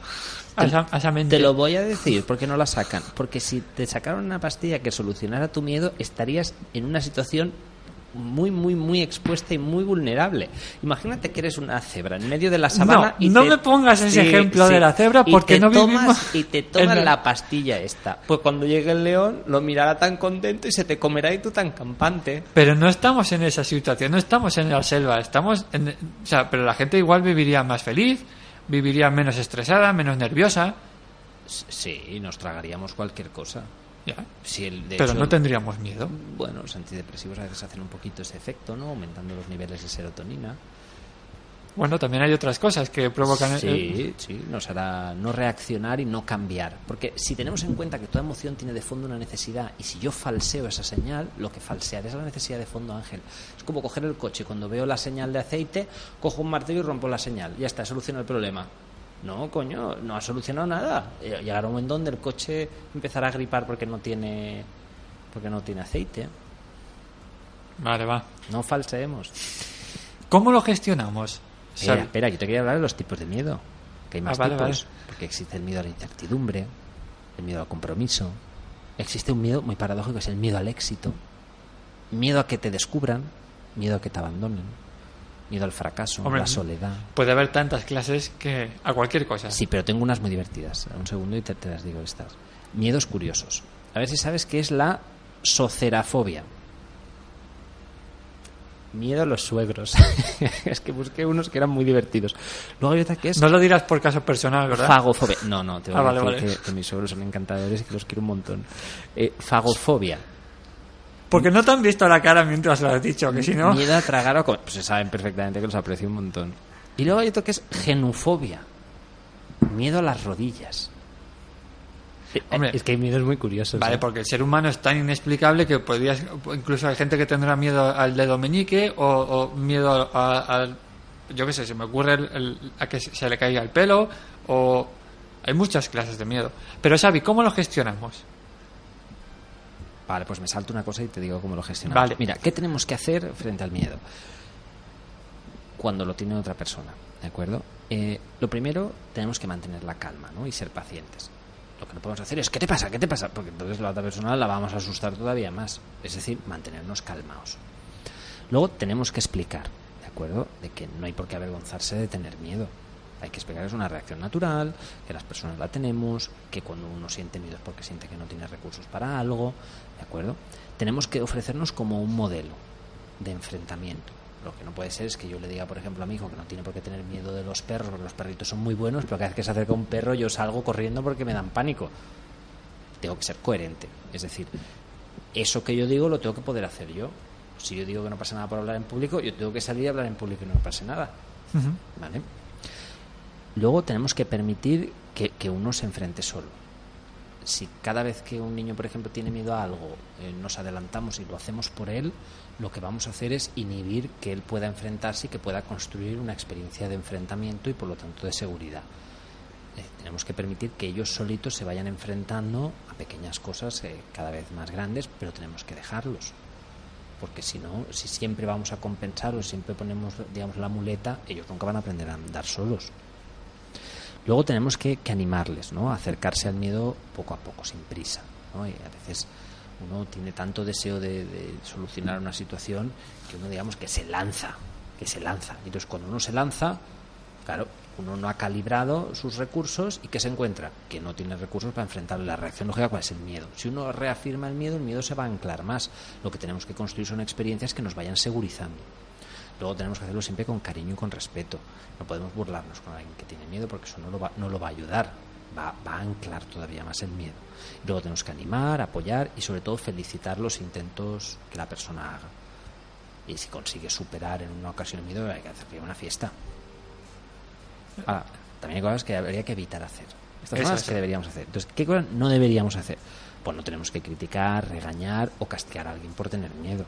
A esa, a esa mente.
Te lo voy a decir, ¿por qué no la sacan? Porque si te sacaron una pastilla que solucionara tu miedo, estarías en una situación muy, muy, muy expuesta y muy vulnerable. Imagínate que eres una cebra en medio de la sabana
No,
y
no
te-
me pongas ese ejemplo de la cebra
Y
porque
te
no
tomas-
vivimos
Y te
la-
la pastilla esta. Pues cuando llegue el león, lo mirará tan contento y se te comerá y tú tan campante.
Pero no estamos en esa situación, no estamos en la selva, estamos en... O sea, pero la gente igual viviría más feliz, viviría menos estresada, menos nerviosa.
Sí, nos tragaríamos cualquier cosa.
Ya.
Si el, de
Pero
hecho,
no tendríamos miedo.
Bueno, los antidepresivos a veces hacen un poquito ese efecto, ¿no? Aumentando los niveles de serotonina.
Bueno, también hay otras cosas que provocan...
Sí, sí, nos hará no reaccionar y no cambiar. Porque si tenemos en cuenta que toda emoción tiene de fondo una necesidad y si yo falseo esa señal, lo que falsearé es la necesidad de fondo, Ángel. Es como coger el coche, cuando veo la señal de aceite, cojo un martillo y rompo la señal. Ya está, soluciona el problema. No, coño, no ha solucionado nada. Eh, Llegará un momento donde el coche empezará a gripar porque no tiene, porque no tiene aceite.
Vale, va.
No falseemos.
¿Cómo lo gestionamos?
Espera, espera, yo te quería hablar de los tipos de miedo. Que hay más
Ah, vale,
tipos.
vale.
Porque existe el miedo a la incertidumbre, el miedo al compromiso. Existe un miedo muy paradójico, que es el miedo al éxito. Miedo a que te descubran, miedo a que te abandonen, miedo al fracaso,
Hombre,
la soledad.
Puede haber tantas clases que a cualquier cosa.
Sí, pero tengo unas muy divertidas. Un segundo y te, te las digo estas. Miedos curiosos. A ver si sabes qué es la socerafobia. Miedo a los suegros. es que busqué unos que eran muy divertidos. Luego hay otra que es
No lo dirás por caso personal, ¿verdad?
Fagofobia. No, no, te voy
Ah,
a
vale,
decir
vale.
Que, que mis suegros son encantadores y que los quiero un montón. Eh, fagofobia.
Porque no te han visto la cara mientras lo has dicho, que si no...
Miedo a tragar o comer. Pues se saben perfectamente que los aprecio un montón. Y luego hay otro que es genufobia. Miedo a las rodillas. Eh,
Hombre.
es que hay miedos muy curiosos.
Vale,
¿eh?
porque el ser humano es tan inexplicable que podrías... Incluso hay gente que tendrá miedo al dedo meñique o, o miedo al... Yo qué sé, se me ocurre el- el- a que se le caiga el pelo o... Hay muchas clases de miedo. Pero Xavi, ¿cómo lo gestionamos?
Vale, pues me salto una cosa y te digo cómo lo gestionamos.
Vale.
Mira, ¿qué tenemos que hacer frente al miedo? Cuando lo tiene otra persona, ¿de acuerdo? Eh, lo primero, tenemos que mantener la calma ¿no? y ser pacientes. lo que no podemos hacer es ¿qué te pasa? ¿qué te pasa? porque entonces la otra persona la vamos a asustar todavía más es decir, mantenernos calmados luego tenemos que explicar ¿de acuerdo? de que no hay por qué avergonzarse de tener miedo hay que explicar que es una reacción natural, que las personas la tenemos, que cuando uno siente miedo es porque siente que no tiene recursos para algo, ¿de acuerdo? Tenemos que ofrecernos como un modelo de enfrentamiento. Lo que no puede ser es que yo le diga, por ejemplo, a mi hijo que no tiene por qué tener miedo de los perros, porque los perritos son muy buenos, pero cada vez que se acerca un perro yo salgo corriendo porque me dan pánico. Tengo que ser coherente. Es decir, eso que yo digo lo tengo que poder hacer yo. Si yo digo que no pasa nada por hablar en público, yo tengo que salir a hablar en público y no pase nada. ¿Vale? Luego tenemos que permitir que, que, uno se enfrente solo. Si cada vez que un niño, por ejemplo, tiene miedo a algo, eh, nos adelantamos y lo hacemos por él, lo que vamos a hacer es inhibir que él pueda enfrentarse y que pueda construir una experiencia de enfrentamiento y, por lo tanto, de seguridad. Eh, tenemos que permitir que ellos solitos se vayan enfrentando a pequeñas cosas eh, cada vez más grandes, pero tenemos que dejarlos. Porque si no, si siempre vamos a compensar o siempre ponemos, digamos, la muleta, ellos nunca van a aprender a andar solos. Luego tenemos que, que, animarles, ¿no? A acercarse al miedo poco a poco, sin prisa. ¿no? Y a veces uno tiene tanto deseo de, de, solucionar una situación que uno, digamos, que se lanza, que se lanza. Y entonces cuando uno se lanza, claro, uno no ha calibrado sus recursos y ¿qué se encuentra? Que no tiene recursos para enfrentar la reacción lógica, ¿cuál es el miedo? Si uno reafirma el miedo, el miedo se va a anclar más. Lo que tenemos que construir son experiencias que nos vayan segurizando. Luego tenemos que hacerlo siempre con cariño y con respeto. No podemos burlarnos con alguien que tiene miedo porque eso no lo va, no lo va a ayudar, va, va a anclar todavía más el miedo. Luego tenemos que animar, apoyar y sobre todo felicitar los intentos que la persona haga. Y si consigue superar en una ocasión el miedo, hay que hacerle una fiesta. Ahora, también hay cosas que habría que evitar hacer. Estas cosas que deberíamos hacer. Entonces, ¿qué cosas no deberíamos hacer? Pues no tenemos que criticar, regañar o castigar a alguien por tener miedo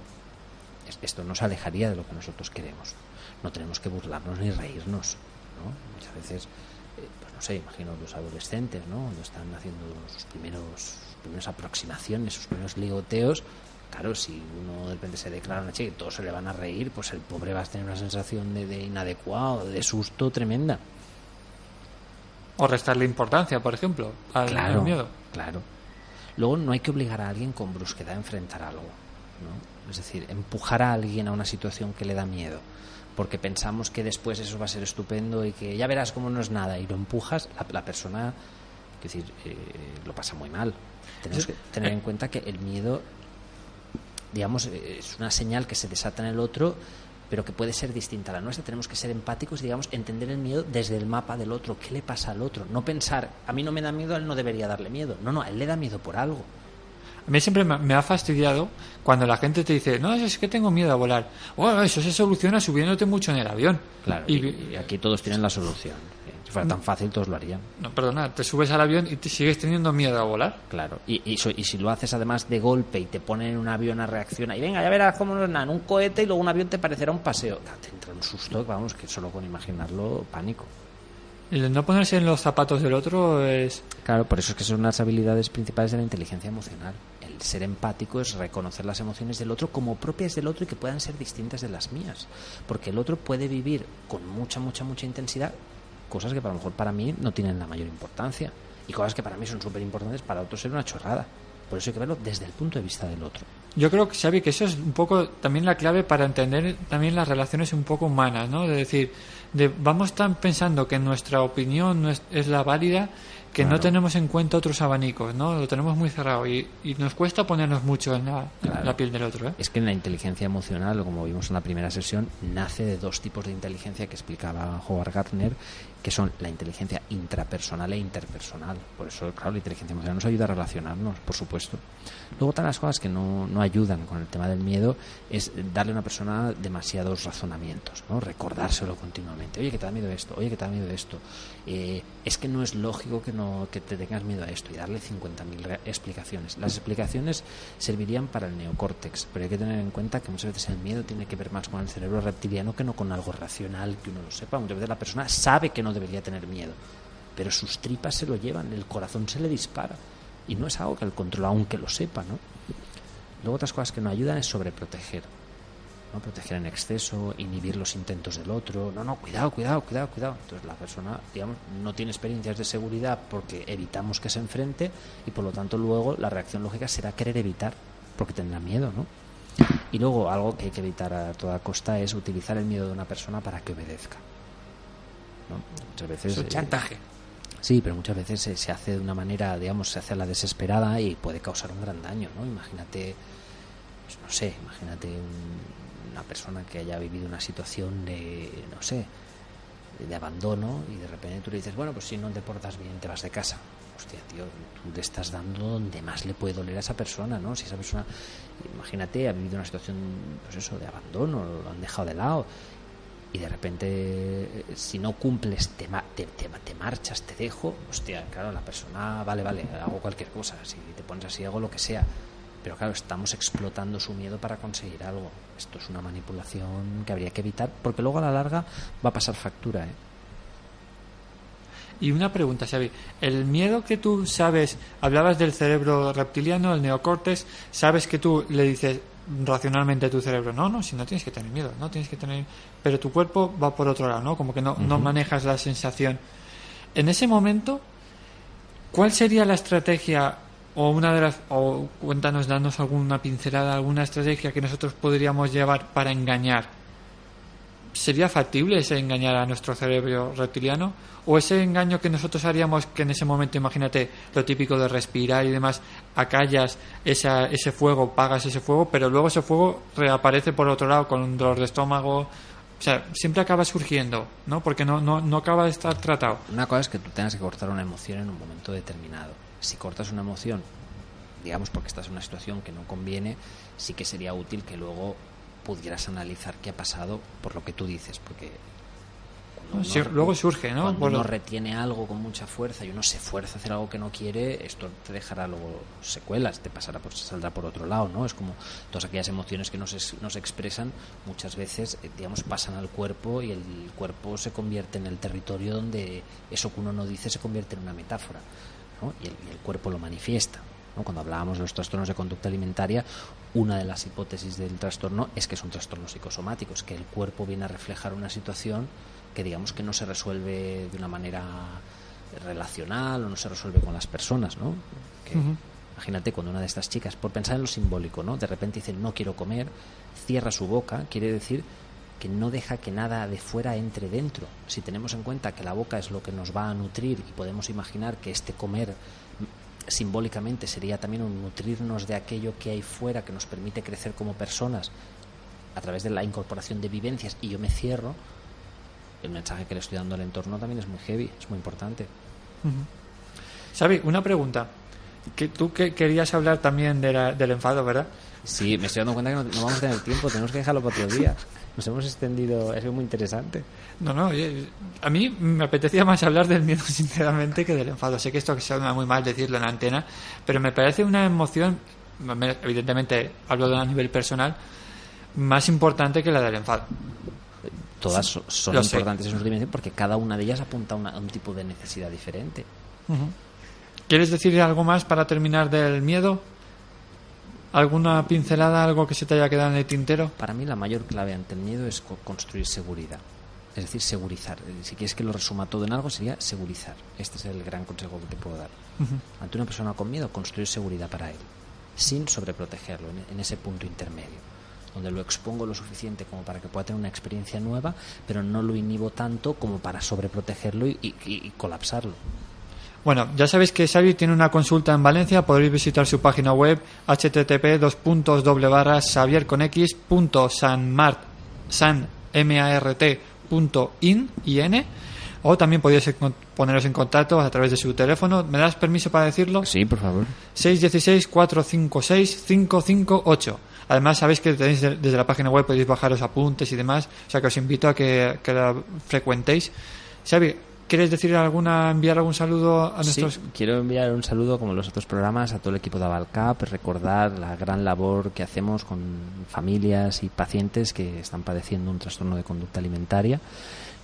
esto nos alejaría de lo que nosotros queremos. No tenemos que burlarnos ni reírnos. ¿no? Muchas veces, eh, pues no sé, imagino los adolescentes, ¿no? cuando están haciendo sus primeros, sus primeras aproximaciones, sus primeros ligoteos, claro, si uno de repente se declara una chica y todos se le van a reír, pues el pobre va a tener una sensación de, de inadecuado, de susto tremenda.
O restarle importancia, por ejemplo, al,
claro,
al miedo.
Claro. Luego no hay que obligar a alguien con brusquedad a enfrentar algo. ¿no? Es decir, empujar a alguien a una situación que le da miedo, porque pensamos que después eso va a ser estupendo y que ya verás cómo no es nada, y lo empujas, la, la persona, es decir, eh, lo pasa muy mal. Tenemos que tener en cuenta que el miedo, digamos, es una señal que se desata en el otro, pero que puede ser distinta a la nuestra. Tenemos que ser empáticos y, digamos, entender el miedo desde el mapa del otro. ¿Qué le pasa al otro? No pensar, a mí no me da miedo, a él no debería darle miedo. No, no, a él le da miedo por algo.
A mí siempre me ha fastidiado cuando la gente te dice, no, es que tengo miedo a volar. Bueno, eso se soluciona subiéndote mucho en el avión.
Claro, y, y aquí todos tienen la solución. Si fuera tan fácil, todos lo harían.
No, perdona, te subes al avión y te sigues teniendo miedo a volar.
Claro, y, y, y, si lo haces además de golpe y te ponen en un avión a reacción y venga, ya verás cómo no es nada, en un cohete y luego un avión te parecerá un paseo. Te entra un susto, vamos, que solo con imaginarlo, pánico.
El no ponerse en los zapatos del otro es...
Claro, por eso es que son las habilidades principales de la inteligencia emocional. El ser empático es reconocer las emociones del otro como propias del otro y que puedan ser distintas de las mías. Porque el otro puede vivir con mucha, mucha, mucha intensidad cosas que para lo mejor para mí no tienen la mayor importancia. Y cosas que para mí son súper importantes, para otros ser una chorrada. Por eso hay que verlo desde el punto de vista del otro.
Yo creo que, Xavi, que eso es un poco también la clave para entender también las relaciones un poco humanas, ¿no? De decir, de, vamos tan pensando que nuestra opinión no es, es la válida que claro. no tenemos en cuenta otros abanicos, ¿no? Lo tenemos muy cerrado y, y nos cuesta ponernos mucho en la, claro. la, piel del otro. ¿eh?
Es que en la inteligencia emocional, como vimos en la primera sesión, nace de dos tipos de inteligencia que explicaba Howard Gardner, que son la inteligencia intrapersonal e interpersonal. Por eso, claro, la inteligencia emocional nos ayuda a relacionarnos, por supuesto. Luego, otra de las cosas que no, no ayudan con el tema del miedo es darle a una persona demasiados razonamientos, ¿no? recordárselo continuamente. Oye, que te da miedo esto, oye, que te da miedo esto. Eh, es que no es lógico que, no, que te tengas miedo a esto y darle 50.000 explicaciones. Las explicaciones servirían para el neocórtex, pero hay que tener en cuenta que muchas veces el miedo tiene que ver más con el cerebro reptiliano que no con algo racional que uno lo sepa. Muchas veces la persona sabe que no debería tener miedo, pero sus tripas se lo llevan, el corazón se le dispara y no es algo que él controla aunque lo sepa, ¿no? Luego otras cosas que no ayudan es sobreproteger. ¿No? proteger en exceso, inhibir los intentos del otro. No, no, cuidado, cuidado, cuidado, cuidado. Entonces la persona, digamos, no tiene experiencias de seguridad porque evitamos que se enfrente y por lo tanto luego la reacción lógica será querer evitar porque tendrá miedo, ¿no? Y luego algo que hay que evitar a toda costa es utilizar el miedo de una persona para que obedezca. ¿no? Muchas veces
Es un
eh,
chantaje.
Sí, pero muchas veces se, se hace de una manera, digamos, se hace a la desesperada y puede causar un gran daño, ¿no? Imagínate, pues, no sé, imagínate un- una persona que haya vivido una situación de, no sé, de abandono y de repente tú le dices, bueno, pues si no te portas bien te vas de casa. Hostia, tío, tú le estás dando donde más le puede doler a esa persona, ¿no? Si esa persona, imagínate, ha vivido una situación, pues eso, de abandono, lo han dejado de lado y de repente eh, si no cumples te, te, te, te marchas, te dejo, hostia, claro, la persona, vale, vale, hago cualquier cosa, si te pones así hago lo que sea, pero claro, estamos explotando su miedo para conseguir algo. Esto es una manipulación que habría que evitar porque luego a la larga va a pasar factura, ¿eh?
Y una pregunta, Xavi. El miedo que tú sabes, hablabas del cerebro reptiliano, el neocórtex, sabes que tú le dices racionalmente a tu cerebro, no, no, si no tienes que tener miedo, no tienes que tener... Pero tu cuerpo va por otro lado, ¿no? Como que no, no manejas la sensación. En ese momento, ¿cuál sería la estrategia o una de las... o cuéntanos, danos alguna pincelada, alguna estrategia que nosotros podríamos llevar para engañar? ¿Sería factible ese engañar a nuestro cerebro reptiliano? ¿O ese engaño que nosotros haríamos que en ese momento, imagínate, lo típico de respirar y demás, acallas esa, ese fuego, pagas ese fuego, pero luego ese fuego reaparece por otro lado con un dolor de estómago? O sea, siempre acaba surgiendo, ¿no? Porque no, no, no acaba de estar tratado.
Una cosa es que tú tengas que cortar una emoción en un momento determinado. Si cortas una emoción, digamos porque estás en una situación que no conviene, sí que sería útil que luego pudieras analizar qué ha pasado por lo que tú dices, porque
Sí,
uno-
luego surge, ¿no?
Cuando uno retiene algo con mucha fuerza y uno se fuerza a hacer algo que no quiere, esto te dejará luego secuelas, te pasará por, saldrá por otro lado, ¿no? Es como todas aquellas emociones que no se, no se expresan, muchas veces, eh, digamos, pasan al cuerpo y el cuerpo se convierte en el territorio donde eso que uno no dice se convierte en una metáfora, ¿no? Y el, y el cuerpo lo manifiesta. ¿no? Cuando hablábamos de los trastornos de conducta alimentaria, una de las hipótesis del trastorno es que son trastornos psicosomáticos, que el cuerpo viene a reflejar una situación que digamos que no se resuelve de una manera relacional o no se resuelve con las personas, ¿no? Que. Imagínate cuando una de estas chicas, por pensar en lo simbólico, ¿no? De repente dice no quiero comer, cierra su boca, quiere decir que no deja que nada de fuera entre dentro. Si tenemos en cuenta que la boca es lo que nos va a nutrir y podemos imaginar que este comer simbólicamente sería también un nutrirnos de aquello que hay fuera que nos permite crecer como personas a través de la incorporación de vivencias y yo me cierro, el mensaje que le estoy dando al entorno también es muy heavy, es muy importante.
Xavi, una pregunta. Que tú que querías hablar también de la- del enfado, ¿verdad?
Sí, me estoy dando cuenta que no, no vamos a tener tiempo, tenemos que dejarlo para otro día. Nos hemos extendido, es muy interesante.
No, no, oye, a mí me apetecía más hablar del miedo, sinceramente, que del enfado. Sé que esto suena muy mal decirlo en la antena, pero me parece una emoción, me- evidentemente hablo de a nivel personal, más importante que la del enfado.
Todas so- son importantes en su dimensión porque cada una de ellas apunta a, una- a un tipo de necesidad diferente.
¿Quieres decir algo más para terminar del miedo? ¿Alguna pincelada, algo que se te haya quedado en el tintero?
Para mí la mayor clave ante el miedo es co- construir seguridad. Es decir, segurizar. Eh, Si quieres que lo resuma todo en algo, sería segurizar. Este es el gran consejo que te puedo dar. Ante una persona con miedo, construir seguridad para él, sin sobreprotegerlo, en, en ese punto intermedio, donde lo expongo lo suficiente como para que pueda tener una experiencia nueva, pero no lo inhibo tanto como para sobreprotegerlo y, y- y colapsarlo.
Bueno, ya sabéis que Xavi tiene una consulta en Valencia, podréis visitar su página web http xavier.in in o también podéis poneros en contacto a través de su teléfono. ¿Me das permiso para decirlo?
Sí, por favor.
616-456-558. Además, sabéis que tenéis de- desde la página web podéis bajaros apuntes y demás. O sea que os invito a que, que la frecuentéis. Xavi, ¿quieres decir alguna, enviar algún saludo a
Sí,
nuestros
quiero enviar un saludo, como los otros programas, a todo el equipo de Avalcap, recordar la gran labor que hacemos con familias y pacientes que están padeciendo un trastorno de conducta alimentaria.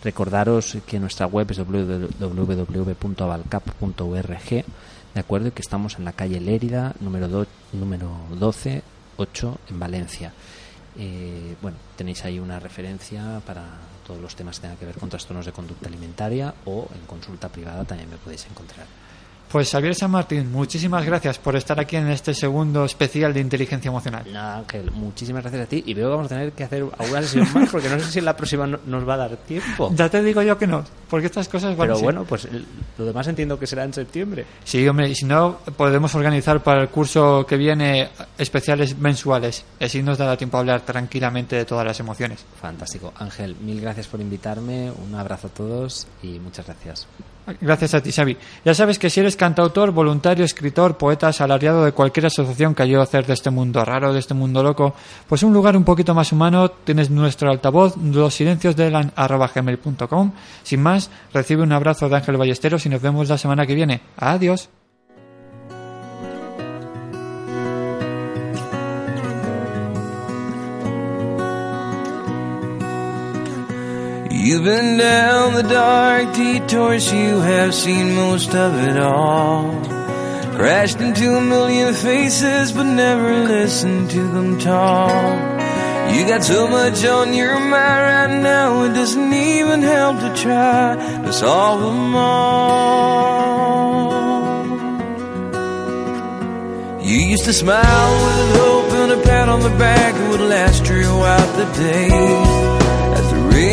Recordaros que nuestra web es www.avalcap.org, de acuerdo, y que estamos en la calle Lérida, número, do- número 12, 8, en Valencia. Eh, bueno, tenéis ahí una referencia para todos los temas que tengan que ver con trastornos de conducta alimentaria o en consulta privada también me podéis encontrar.
Pues Xavier San Martín, muchísimas gracias por estar aquí en este segundo especial de inteligencia emocional.
Nada, Ángel, muchísimas gracias a ti y veo que vamos a tener que hacer alguna sesión más porque no sé si en la próxima no- nos va a dar tiempo.
Ya te digo yo que no, porque estas cosas van
Pero
así.
bueno, pues lo demás entiendo que será en septiembre.
Sí, hombre, y si no, podemos organizar para el curso que viene especiales mensuales. Así nos dará tiempo a hablar tranquilamente de todas las emociones.
Fantástico. Ángel, mil gracias por invitarme, un abrazo a todos y muchas gracias.
Gracias a ti, Xavi. Ya sabes que si eres cantautor, voluntario, escritor, poeta, asalariado de cualquier asociación que ayude a hacer de este mundo raro, de este mundo loco, pues un lugar un poquito más humano, tienes nuestro altavoz, los. Sin más, recibe un abrazo de Ángel Ballesteros y nos vemos la semana que viene. Adiós.
You've been down the dark detours, you have seen most of it all. Crashed into a million faces, but never listened to them talk. You got so much on your mind right now, it doesn't even help to try to solve them all. You used to smile with hope and a pat on the back, it would last throughout the day.